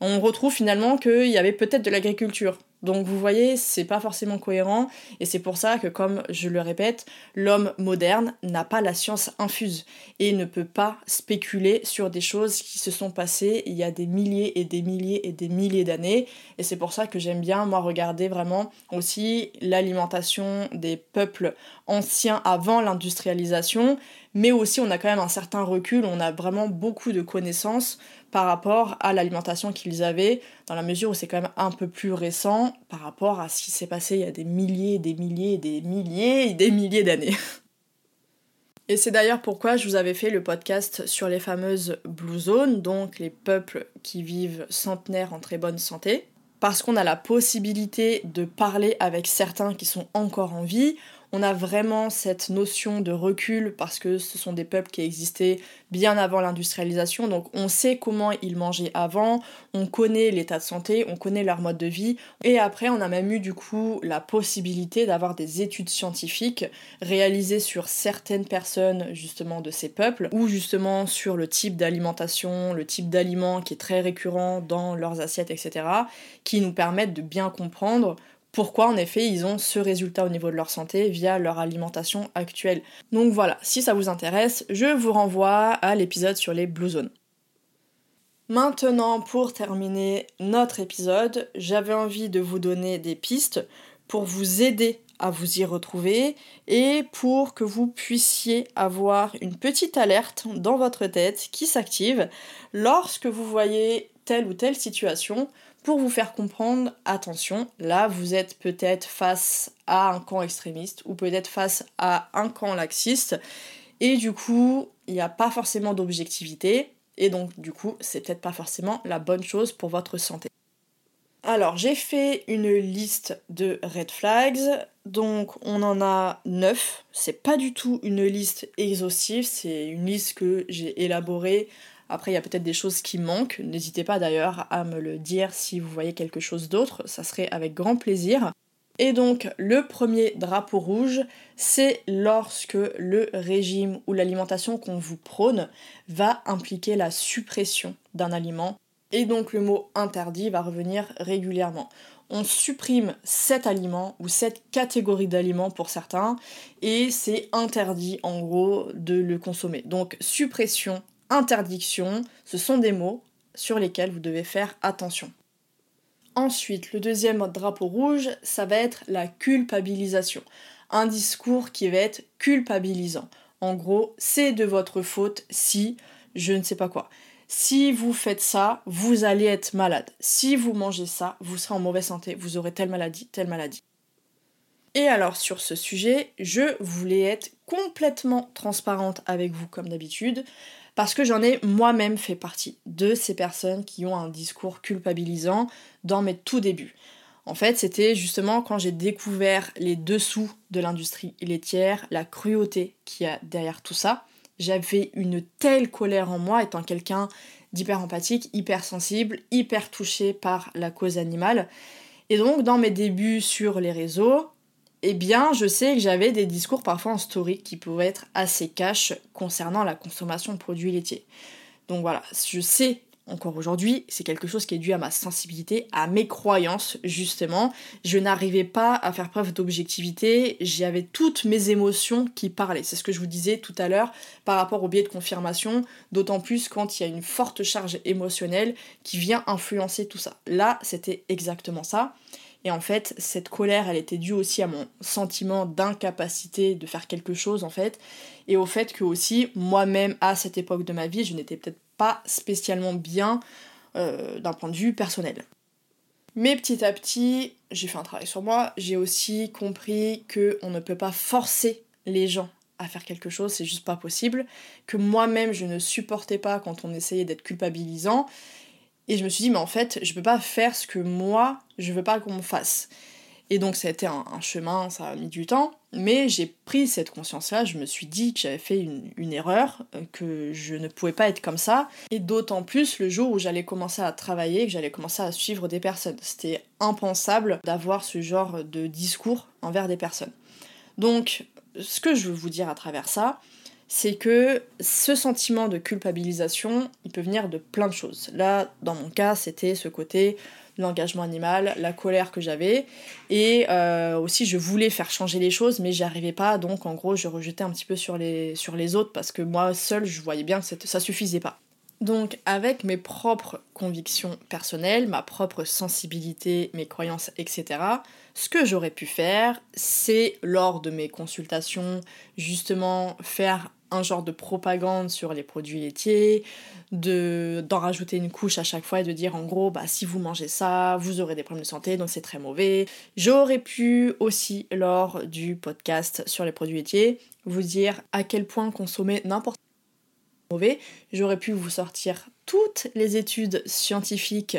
Speaker 1: on retrouve finalement qu'il y avait peut-être de l'agriculture. Donc vous voyez, c'est pas forcément cohérent. Et c'est pour ça que comme je le répète, l'homme moderne n'a pas la science infuse et ne peut pas spéculer sur des choses qui se sont passées il y a des milliers et des milliers et des milliers d'années. Et c'est pour ça que j'aime bien moi regarder vraiment aussi l'alimentation des peuples anciens avant l'industrialisation. Mais aussi on a quand même un certain recul, on a vraiment beaucoup de connaissances par rapport à l'alimentation qu'ils avaient, dans la mesure où c'est quand même un peu plus récent par rapport à ce qui s'est passé il y a des milliers, des milliers, des milliers des milliers d'années. Et c'est d'ailleurs pourquoi je vous avais fait le podcast sur les fameuses Blue Zones, donc les peuples qui vivent centenaires en très bonne santé. Parce qu'on a la possibilité de parler avec certains qui sont encore en vie, on a vraiment cette notion de recul parce que ce sont des peuples qui existaient bien avant l'industrialisation, donc on sait comment ils mangeaient avant, on connaît l'état de santé, on connaît leur mode de vie, et après on a même eu du coup la possibilité d'avoir des études scientifiques réalisées sur certaines personnes justement de ces peuples, ou justement sur le type d'alimentation, le type d'aliments qui est très récurrent dans leurs assiettes, etc., qui nous permettent de bien comprendre pourquoi en effet ils ont ce résultat au niveau de leur santé via leur alimentation actuelle. Donc voilà, si ça vous intéresse, je vous renvoie à l'épisode sur les Blue Zones. Maintenant, pour terminer notre épisode, j'avais envie de vous donner des pistes pour vous aider à vous y retrouver et pour que vous puissiez avoir une petite alerte dans votre tête qui s'active lorsque vous voyez telle ou telle situation pour vous faire comprendre, attention, là vous êtes peut-être face à un camp extrémiste ou peut-être face à un camp laxiste. Et du coup il n'y a pas forcément d'objectivité. Et donc du coup c'est peut-être pas forcément la bonne chose pour votre santé. Alors j'ai fait une liste de red flags, donc on en a 9, c'est pas du tout une liste exhaustive, c'est une liste que j'ai élaborée après, il y a peut-être des choses qui manquent. N'hésitez pas d'ailleurs à me le dire si vous voyez quelque chose d'autre. Ça serait avec grand plaisir. Et donc, le premier drapeau rouge, c'est lorsque le régime ou l'alimentation qu'on vous prône va impliquer la suppression d'un aliment. Et donc, le mot interdit va revenir régulièrement on supprime cet aliment ou cette catégorie d'aliments pour certains et c'est interdit en gros de le consommer. Donc suppression interdiction, ce sont des mots sur lesquels vous devez faire attention. Ensuite, le deuxième drapeau rouge, ça va être la culpabilisation. Un discours qui va être culpabilisant. En gros, c'est de votre faute si je ne sais pas quoi. Si vous faites ça, vous allez être malade. Si vous mangez ça, vous serez en mauvaise santé, vous aurez telle maladie, telle maladie. Et alors sur ce sujet, je voulais être complètement transparente avec vous comme d'habitude, parce que j'en ai moi-même fait partie de ces personnes qui ont un discours culpabilisant dans mes tout débuts. En fait, c'était justement quand j'ai découvert les dessous de l'industrie laitière, la cruauté qu'il y a derrière tout ça. J'avais une telle colère en moi, étant quelqu'un d'hyper empathique, hyper sensible, hyper touché par la cause animale. Et donc, dans mes débuts sur les réseaux, eh bien, je sais que j'avais des discours parfois en story qui pouvaient être assez cash concernant la consommation de produits laitiers. Donc voilà, je sais encore aujourd'hui, c'est quelque chose qui est dû à ma sensibilité, à mes croyances, justement. Je n'arrivais pas à faire preuve d'objectivité, j'avais toutes mes émotions qui parlaient. C'est ce que je vous disais tout à l'heure par rapport au biais de confirmation, d'autant plus quand il y a une forte charge émotionnelle qui vient influencer tout ça. Là, c'était exactement ça. Et en fait, cette colère, elle était due aussi à mon sentiment d'incapacité de faire quelque chose, en fait, et au fait que aussi, moi-même, à cette époque de ma vie, je n'étais peut-être pas spécialement bien euh, d'un point de vue personnel. Mais petit à petit, j'ai fait un travail sur moi, j'ai aussi compris que on ne peut pas forcer les gens à faire quelque chose, c'est juste pas possible, que moi-même je ne supportais pas quand on essayait d'être culpabilisant, et je me suis dit, mais en fait, je peux pas faire ce que moi, je veux pas qu'on me fasse. Et donc ça a été un, chemin, ça a mis du temps, mais j'ai pris cette conscience-là, je me suis dit que j'avais fait une, erreur, euh, que je ne pouvais pas être comme ça, et d'autant plus le jour où j'allais commencer à travailler, que j'allais commencer à suivre des personnes. C'était impensable d'avoir ce genre de discours envers des personnes. Donc ce que je veux vous dire à travers ça, c'est que ce sentiment de culpabilisation, il peut venir de plein de choses. Là, dans mon cas, c'était ce côté l'engagement animal, la colère que j'avais, et euh, aussi je voulais faire changer les choses, mais j'y arrivais pas, donc en gros je rejetais un petit peu sur les, sur les autres, parce que moi seule je voyais bien que ça suffisait pas. Donc avec mes propres convictions personnelles, ma propre sensibilité, mes croyances, etc., ce que j'aurais pu faire, c'est lors de mes consultations, justement faire genre de propagande sur les produits laitiers, de d'en rajouter une couche à chaque fois et de dire en gros bah si vous mangez ça, vous aurez des problèmes de santé donc c'est très mauvais. J'aurais pu aussi lors du podcast sur les produits laitiers vous dire à quel point consommer n'importe mauvais. J'aurais pu vous sortir toutes les études scientifiques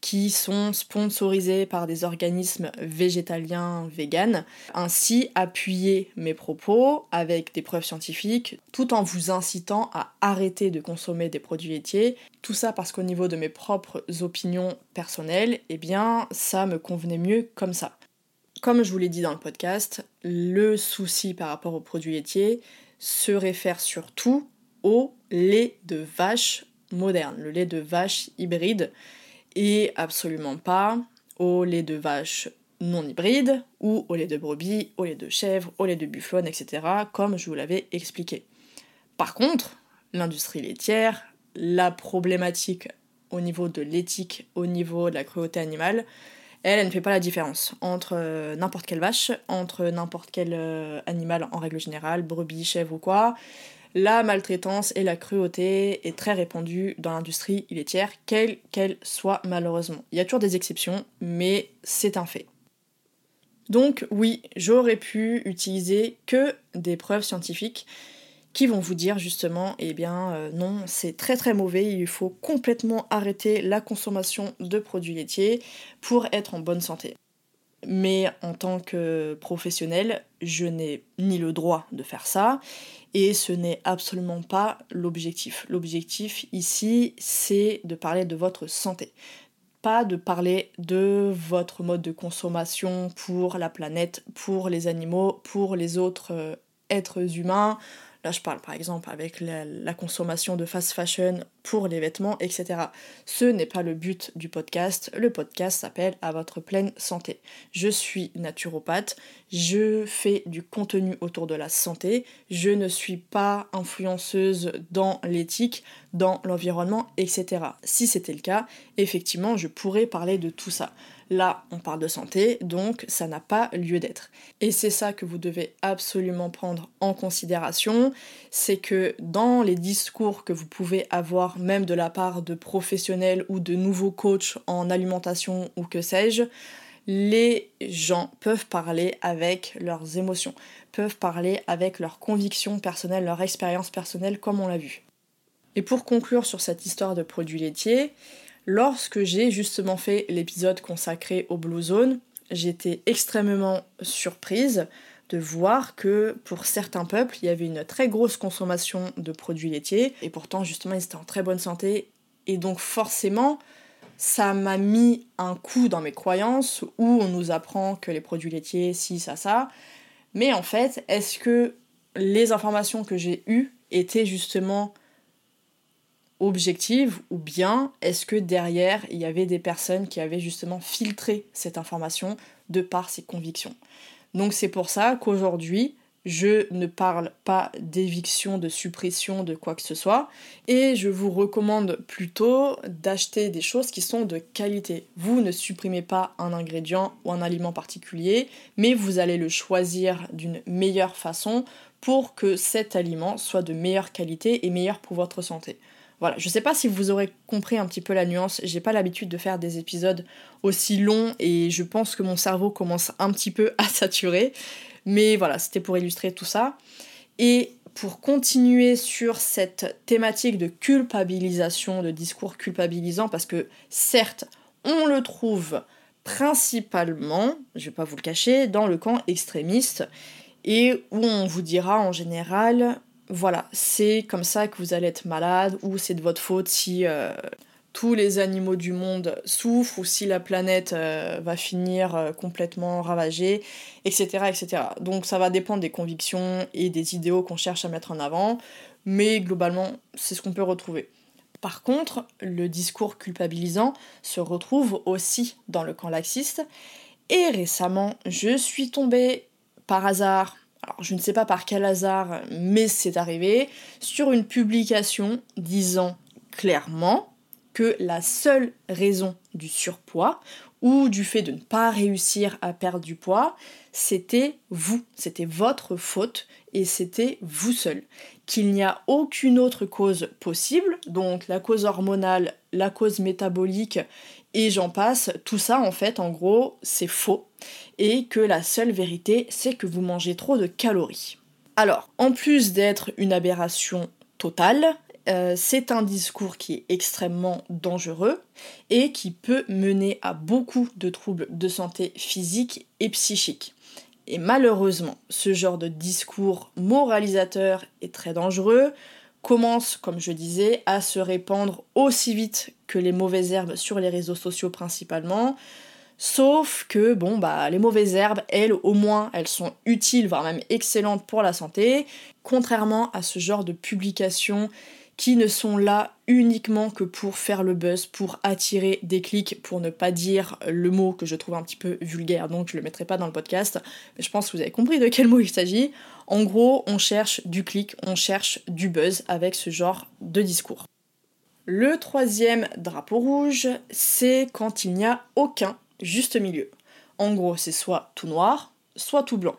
Speaker 1: qui sont sponsorisés par des organismes végétaliens véganes, ainsi appuyer mes propos avec des preuves scientifiques tout en vous incitant à arrêter de consommer des produits laitiers. Tout ça parce qu'au niveau de mes propres opinions personnelles, eh bien ça me convenait mieux comme ça. Comme je vous l'ai dit dans le podcast, le souci par rapport aux produits laitiers se réfère surtout au lait de vache moderne, le lait de vache hybride et absolument pas au lait de vache non hybride ou au lait de brebis, au lait de chèvre, au lait de bufflonne, etc., comme je vous l'avais expliqué. Par contre, l'industrie laitière, la problématique au niveau de l'éthique, au niveau de la cruauté animale, elle, elle ne fait pas la différence entre euh, n'importe quelle vache, entre n'importe quel euh, animal en règle générale, brebis, chèvre ou quoi la maltraitance et la cruauté est très répandue dans l'industrie laitière, quelle qu'elle soit malheureusement. Il y a toujours des exceptions, mais c'est un fait. Donc oui, j'aurais pu utiliser que des preuves scientifiques qui vont vous dire justement, eh bien euh, non, c'est très très mauvais, il faut complètement arrêter la consommation de produits laitiers pour être en bonne santé. Mais en tant que professionnel, je n'ai ni le droit de faire ça, et ce n'est absolument pas l'objectif. L'objectif ici, c'est de parler de votre santé, pas de parler de votre mode de consommation pour la planète, pour les animaux, pour les autres euh, êtres humain, Là, je parle par exemple avec la, consommation de fast fashion pour les vêtements, etc. Ce n'est pas le but du podcast. Le podcast s'appelle À votre pleine santé. Je suis naturopathe, je fais du contenu autour de la santé, je ne suis pas influenceuse dans l'éthique, dans l'environnement, etc. Si c'était le cas, effectivement, je pourrais parler de tout ça. Là, on parle de santé, donc ça n'a pas lieu d'être. Et c'est ça que vous devez absolument prendre en considération, c'est que dans les discours que vous pouvez avoir, même de la part de professionnels ou de nouveaux coachs en alimentation ou que sais-je, les gens peuvent parler avec leurs émotions, peuvent parler avec leurs convictions personnelles, leur expérience personnelle, comme on l'a vu. Et pour conclure sur cette histoire de produits laitiers, lorsque j'ai justement fait l'épisode consacré au Blue Zone, j'étais extrêmement surprise de voir que pour certains peuples, il y avait une très grosse consommation de produits laitiers, et pourtant justement ils étaient en très bonne santé, et donc forcément, ça m'a mis un coup dans mes croyances où on nous apprend que les produits laitiers, si, ça, ça. Mais en fait, est-ce que les informations que j'ai eues étaient justement objectives ou bien est-ce que derrière il y avait des personnes qui avaient justement filtré cette information de par ses convictions? Donc c'est pour ça qu'aujourd'hui je ne parle pas d'éviction, de suppression, de quoi que ce soit. Et je vous recommande plutôt d'acheter des choses qui sont de qualité. Vous ne supprimez pas un ingrédient ou un aliment particulier, mais vous allez le choisir d'une meilleure façon pour que cet aliment soit de meilleure qualité et meilleur pour votre santé. Voilà, je sais pas si vous aurez compris un petit peu la nuance, j'ai pas l'habitude de faire des épisodes aussi longs et je pense que mon cerveau commence un petit peu à saturer. Mais voilà, c'était pour illustrer tout ça. Et pour continuer sur cette thématique de culpabilisation, de discours culpabilisant, parce que certes, on le trouve principalement, je vais pas vous le cacher, dans le camp extrémiste, et où on vous dira en général, voilà, c'est comme ça que vous allez être malade, ou c'est de votre faute si euh, tous les animaux du monde souffrent ou si la planète euh, va finir euh, complètement ravagée, etc., etc. Donc ça va dépendre des convictions et des idéaux qu'on cherche à mettre en avant, mais globalement, c'est ce qu'on peut retrouver. Par contre, le discours culpabilisant se retrouve aussi dans le camp laxiste, et récemment, je suis tombée par hasard, alors je ne sais pas par quel hasard, mais c'est arrivé, sur une publication disant clairement que la seule raison du surpoids ou du fait de ne pas réussir à perdre du poids, c'était vous, c'était votre faute et c'était vous seul. Qu'il n'y a aucune autre cause possible, donc la cause hormonale, la cause métabolique et j'en passe, tout ça en fait en gros c'est faux et que la seule vérité c'est que vous mangez trop de calories. Alors, en plus d'être une aberration totale, euh, c'est un discours qui est extrêmement dangereux et qui peut mener à beaucoup de troubles de santé physique et psychique. Et malheureusement, ce genre de discours moralisateur est très dangereux, commence, comme je disais, à se répandre aussi vite que les mauvaises herbes sur les réseaux sociaux principalement. Sauf que, bon, bah, les mauvaises herbes, elles, au moins, elles sont utiles, voire même excellentes pour la santé, contrairement à ce genre de publications qui ne sont là uniquement que pour faire le buzz, pour attirer des clics, pour ne pas dire le mot que je trouve un petit peu vulgaire, donc je le mettrai pas dans le podcast, mais je pense que vous avez compris de quel mot il s'agit. En gros, on cherche du clic, on cherche du buzz avec ce genre de discours. Le troisième drapeau rouge, c'est quand il n'y a aucun juste milieu. En gros, c'est soit tout noir, soit tout blanc.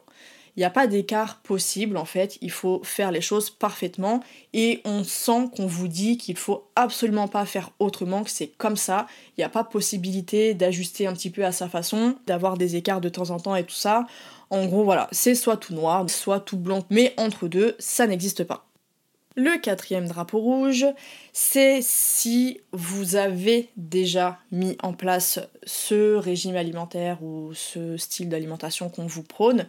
Speaker 1: Il n'y a pas d'écart possible en fait, il faut faire les choses parfaitement et on sent qu'on vous dit qu'il faut absolument pas faire autrement, que c'est comme ça, il n'y a pas possibilité d'ajuster un petit peu à sa façon, d'avoir des écarts de temps en temps et tout ça. En gros voilà, c'est soit tout noir, soit tout blanc, mais entre deux, ça n'existe pas. Le quatrième drapeau rouge, c'est si vous avez déjà mis en place ce régime alimentaire ou ce style d'alimentation qu'on vous prône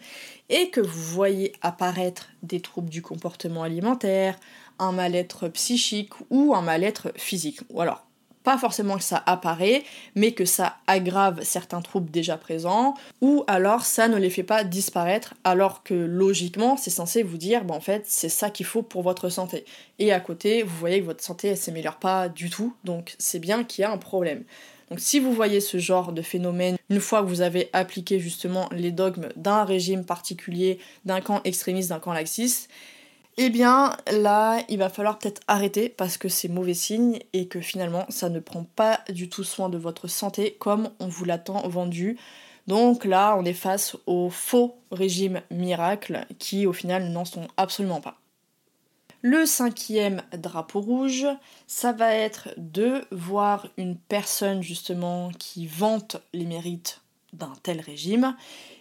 Speaker 1: et que vous voyez apparaître des troubles du comportement alimentaire, un mal-être psychique ou un mal-être physique. Ou alors pas forcément que ça apparaît, mais que ça aggrave certains troubles déjà présents, ou alors ça ne les fait pas disparaître, alors que logiquement c'est censé vous dire, bah en fait c'est ça qu'il faut pour votre santé. Et à côté, vous voyez que votre santé elle s'améliore pas du tout, donc c'est bien qu'il y a un problème. Donc si vous voyez ce genre de phénomène, une fois que vous avez appliqué justement les dogmes d'un régime particulier, d'un camp extrémiste, d'un camp laxiste, eh bien là, il va falloir peut-être arrêter parce que c'est mauvais signe et que finalement ça ne prend pas du tout soin de votre santé comme on vous l'attend vendu. Donc là, on est face au faux régime miracle qui au final n'en sont absolument pas. Le cinquième drapeau rouge, ça va être de voir une personne justement qui vante les mérites d'un tel régime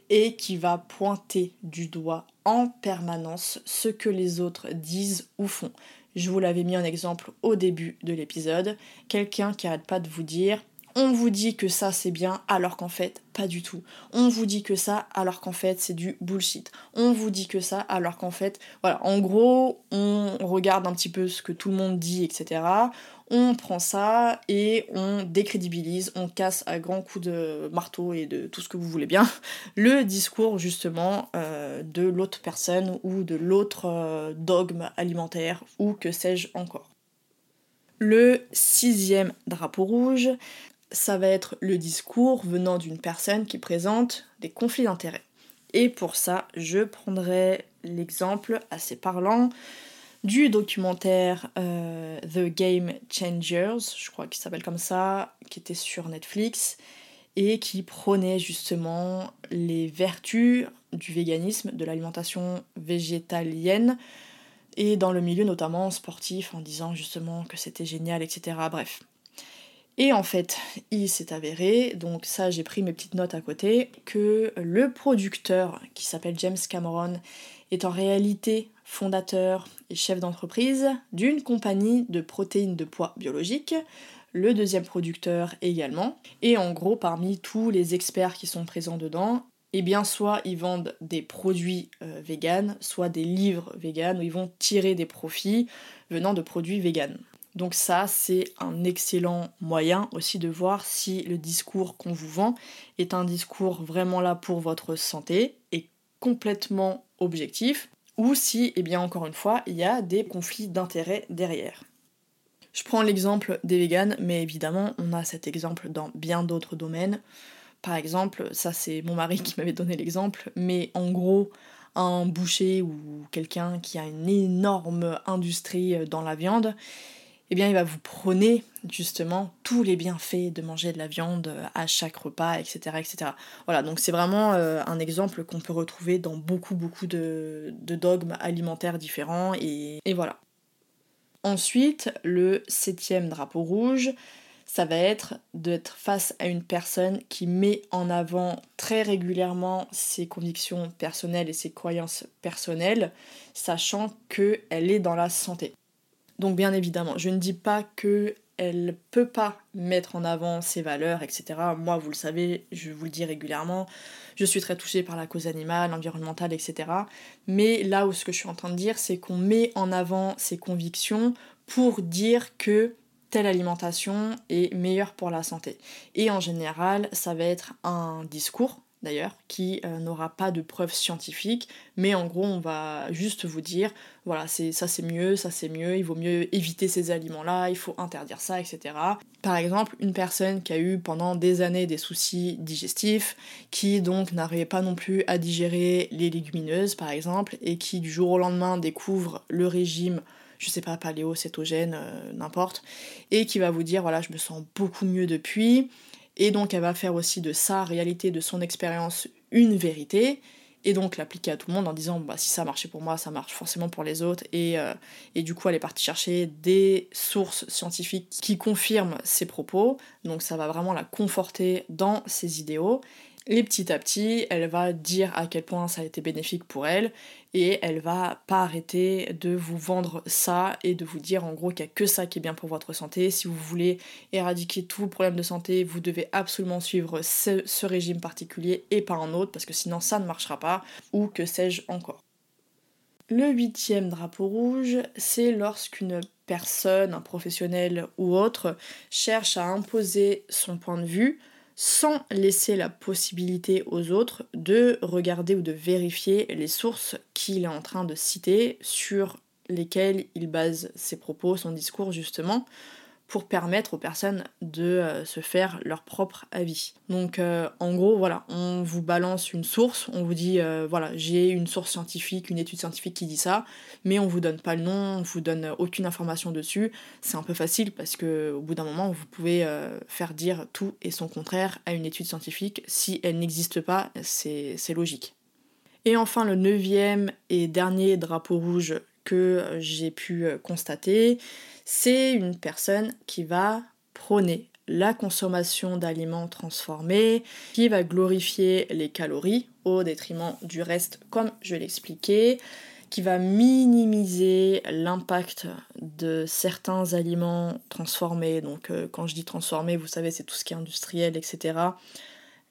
Speaker 1: et qui va pointer du doigt en permanence ce que les autres disent ou font. Je vous l'avais mis en exemple au début de l'épisode, quelqu'un qui arrête pas de vous dire on vous dit que ça c'est bien alors qu'en fait pas du tout. On vous dit que ça alors qu'en fait c'est du bullshit. On vous dit que ça alors qu'en fait, voilà, en gros on regarde un petit peu ce que tout le monde dit, etc on prend ça et on décrédibilise, on casse à grands coups de marteau et de tout ce que vous voulez bien le discours justement euh, de l'autre personne ou de l'autre euh, dogme alimentaire ou que sais-je encore. Le sixième drapeau rouge, ça va être le discours venant d'une personne qui présente des conflits d'intérêts. Et pour ça, je prendrai l'exemple assez parlant du documentaire euh, The Game Changers, je crois qu'il s'appelle comme ça, qui était sur Netflix et qui prônait justement les vertus du véganisme, de l'alimentation végétalienne et dans le milieu notamment sportif en disant justement que c'était génial, etc. Bref. Et en fait, il s'est avéré, donc ça j'ai pris mes petites notes à côté, que le producteur qui s'appelle James Cameron est en réalité fondateur et chef d'entreprise d'une compagnie de protéines de poids biologiques, le deuxième producteur également. Et en gros, parmi tous les experts qui sont présents dedans, eh bien soit ils vendent des produits euh, véganes, soit des livres véganes où ils vont tirer des profits venant de produits véganes. Donc ça, c'est un excellent moyen aussi de voir si le discours qu'on vous vend est un discours vraiment là pour votre santé et complètement objectif, ou si, et eh bien encore une fois, il y a des conflits d'intérêts derrière. Je prends l'exemple des véganes, mais évidemment, on a cet exemple dans bien d'autres domaines. Par exemple, ça c'est mon mari qui m'avait donné l'exemple, mais en gros, un boucher ou quelqu'un qui a une énorme industrie dans la viande, eh bien il va vous prôner justement tous les bienfaits de manger de la viande à chaque repas, etc. etc. Voilà, donc c'est vraiment euh, un exemple qu'on peut retrouver dans beaucoup beaucoup de, dogmes alimentaires différents et voilà. Ensuite, le septième drapeau rouge, ça va être d'être face à une personne qui met en avant très régulièrement ses convictions personnelles et ses croyances personnelles, sachant qu'elle est dans la santé. Donc bien évidemment, je ne dis pas que elle peut pas mettre en avant ses valeurs, etc. Moi, vous le savez, je vous le dis régulièrement, je suis très touchée par la cause animale, environnementale, etc. Mais là où ce que je suis en train de dire, c'est qu'on met en avant ses convictions pour dire que telle alimentation est meilleure pour la santé. Et en général, ça va être un discours d'ailleurs, qui euh, n'aura pas de preuves scientifiques, mais en gros on va juste vous dire, voilà, c'est ça c'est mieux, ça c'est mieux, il vaut mieux éviter ces aliments-là, il faut interdire ça, etc. Par exemple, une personne qui a eu pendant des années des soucis digestifs, qui donc n'arrivait pas non plus à digérer les légumineuses par exemple, et qui du jour au lendemain découvre le régime je sais pas, paléo, cétogène, euh, n'importe, et qui va vous dire voilà, je me sens beaucoup mieux depuis, et donc elle va faire aussi de sa réalité, de son expérience, une vérité, et donc l'appliquer à tout le monde en disant bah, si ça marchait pour moi, ça marche forcément pour les autres, et, euh, et du coup elle est partie chercher des sources scientifiques qui confirment ses propos, donc ça va vraiment la conforter dans ses idéaux, et petit à petit, elle va dire à quel point ça a été bénéfique pour elle et elle va pas arrêter de vous vendre ça et de vous dire en gros qu'il n'y a que ça qui est bien pour votre santé. Si vous voulez éradiquer tout problème de santé, vous devez absolument suivre ce, ce régime particulier et pas un autre parce que sinon ça ne marchera pas ou que sais-je encore. Le huitième drapeau rouge, c'est lorsqu'une personne, un professionnel ou autre, cherche à imposer son point de vue sans laisser la possibilité aux autres de regarder ou de vérifier les sources qu'il est en train de citer sur lesquelles il base ses propos, son discours justement, pour permettre aux personnes de euh, se faire leur propre avis. Donc euh, en gros, voilà, on vous balance une source, on vous dit, euh, voilà, j'ai une source scientifique, une étude scientifique qui dit ça, mais on vous donne pas le nom, on vous donne aucune information dessus. C'est un peu facile parce que au bout d'un moment, vous pouvez faire dire tout et son contraire à une étude scientifique. Si elle n'existe pas, c'est logique. Et enfin, le neuvième et dernier drapeau rouge que j'ai pu constater, c'est une personne qui va prôner la consommation d'aliments transformés, qui va glorifier les calories au détriment du reste, comme je l'expliquais, qui va minimiser l'impact de certains aliments transformés. Donc euh, quand je dis transformés, vous savez, c'est tout ce qui est industriel, etc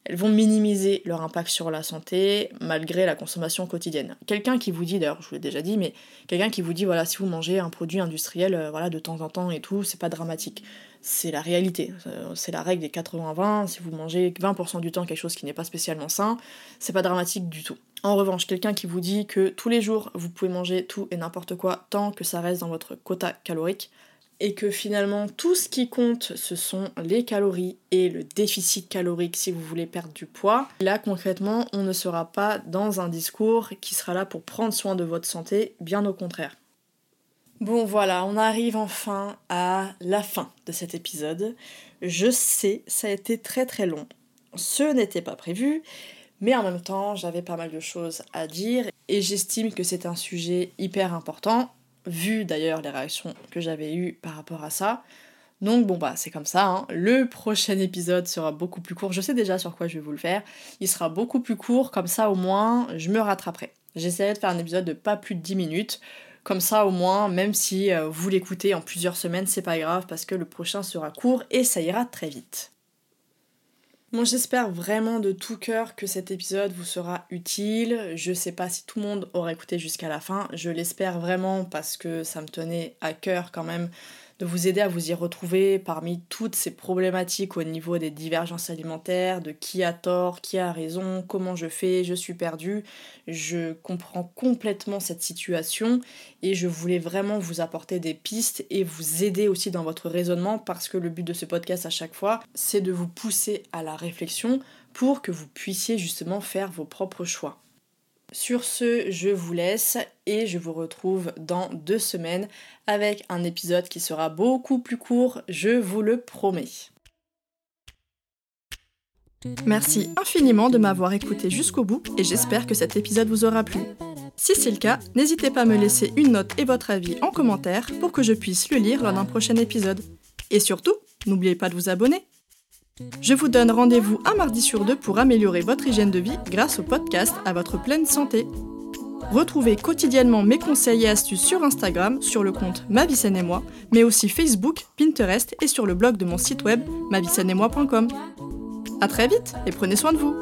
Speaker 1: elles vont minimiser leur impact sur la santé malgré la consommation quotidienne. Quelqu'un qui vous dit, d'ailleurs je vous l'ai déjà dit, mais quelqu'un qui vous dit voilà si vous mangez un produit industriel euh, voilà de temps en temps et tout, c'est pas dramatique. C'est la réalité, euh, c'est la règle des 80-20, si vous mangez 20% du temps quelque chose qui n'est pas spécialement sain, c'est pas dramatique du tout. En revanche, quelqu'un qui vous dit que tous les jours vous pouvez manger tout et n'importe quoi tant que ça reste dans votre quota calorique, et que finalement tout ce qui compte ce sont les calories et le déficit calorique si vous voulez perdre du poids. Là concrètement on ne sera pas dans un discours qui sera là pour prendre soin de votre santé, bien au contraire. Bon voilà, on arrive enfin à la fin de cet épisode. Je sais, ça a été très très long. Ce n'était pas prévu, mais en même temps j'avais pas mal de choses à dire et j'estime que c'est un sujet hyper important vu d'ailleurs les réactions que j'avais eues par rapport à ça. Donc bon bah c'est comme ça, hein. le prochain épisode sera beaucoup plus court, je sais déjà sur quoi je vais vous le faire, il sera beaucoup plus court, comme ça au moins je me rattraperai. J'essaierai de faire un épisode de pas plus de 10 minutes, comme ça au moins même si euh, vous l'écoutez en plusieurs semaines c'est pas grave parce que le prochain sera court et ça ira très vite. Moi j'espère vraiment de tout cœur que cet épisode vous sera utile. Je sais pas si tout le monde aura écouté jusqu'à la fin. Je l'espère vraiment parce que ça me tenait à cœur quand même de vous aider à vous y retrouver parmi toutes ces problématiques au niveau des divergences alimentaires, de qui a tort, qui a raison, comment je fais, je suis perdue. Je comprends complètement cette situation et je voulais vraiment vous apporter des pistes et vous aider aussi dans votre raisonnement parce que le but de ce podcast à chaque fois, c'est de vous pousser à la réflexion pour que vous puissiez justement faire vos propres choix. Sur ce, je vous laisse et je vous retrouve dans deux semaines avec un épisode qui sera beaucoup plus court, je vous le promets. Merci infiniment de m'avoir écouté jusqu'au bout et j'espère que cet épisode vous aura plu. Si c'est le cas, n'hésitez pas à me laisser une note et votre avis en commentaire pour que je puisse le lire lors d'un prochain épisode. Et surtout, n'oubliez pas de vous abonner. Je vous donne rendez-vous un mardi sur deux pour améliorer votre hygiène de vie grâce au podcast à votre pleine santé. Retrouvez quotidiennement mes conseils et astuces sur Instagram, sur le compte Ma et moi, mais aussi Facebook, Pinterest et sur le blog de mon site web moi.com. A très vite et prenez soin de vous.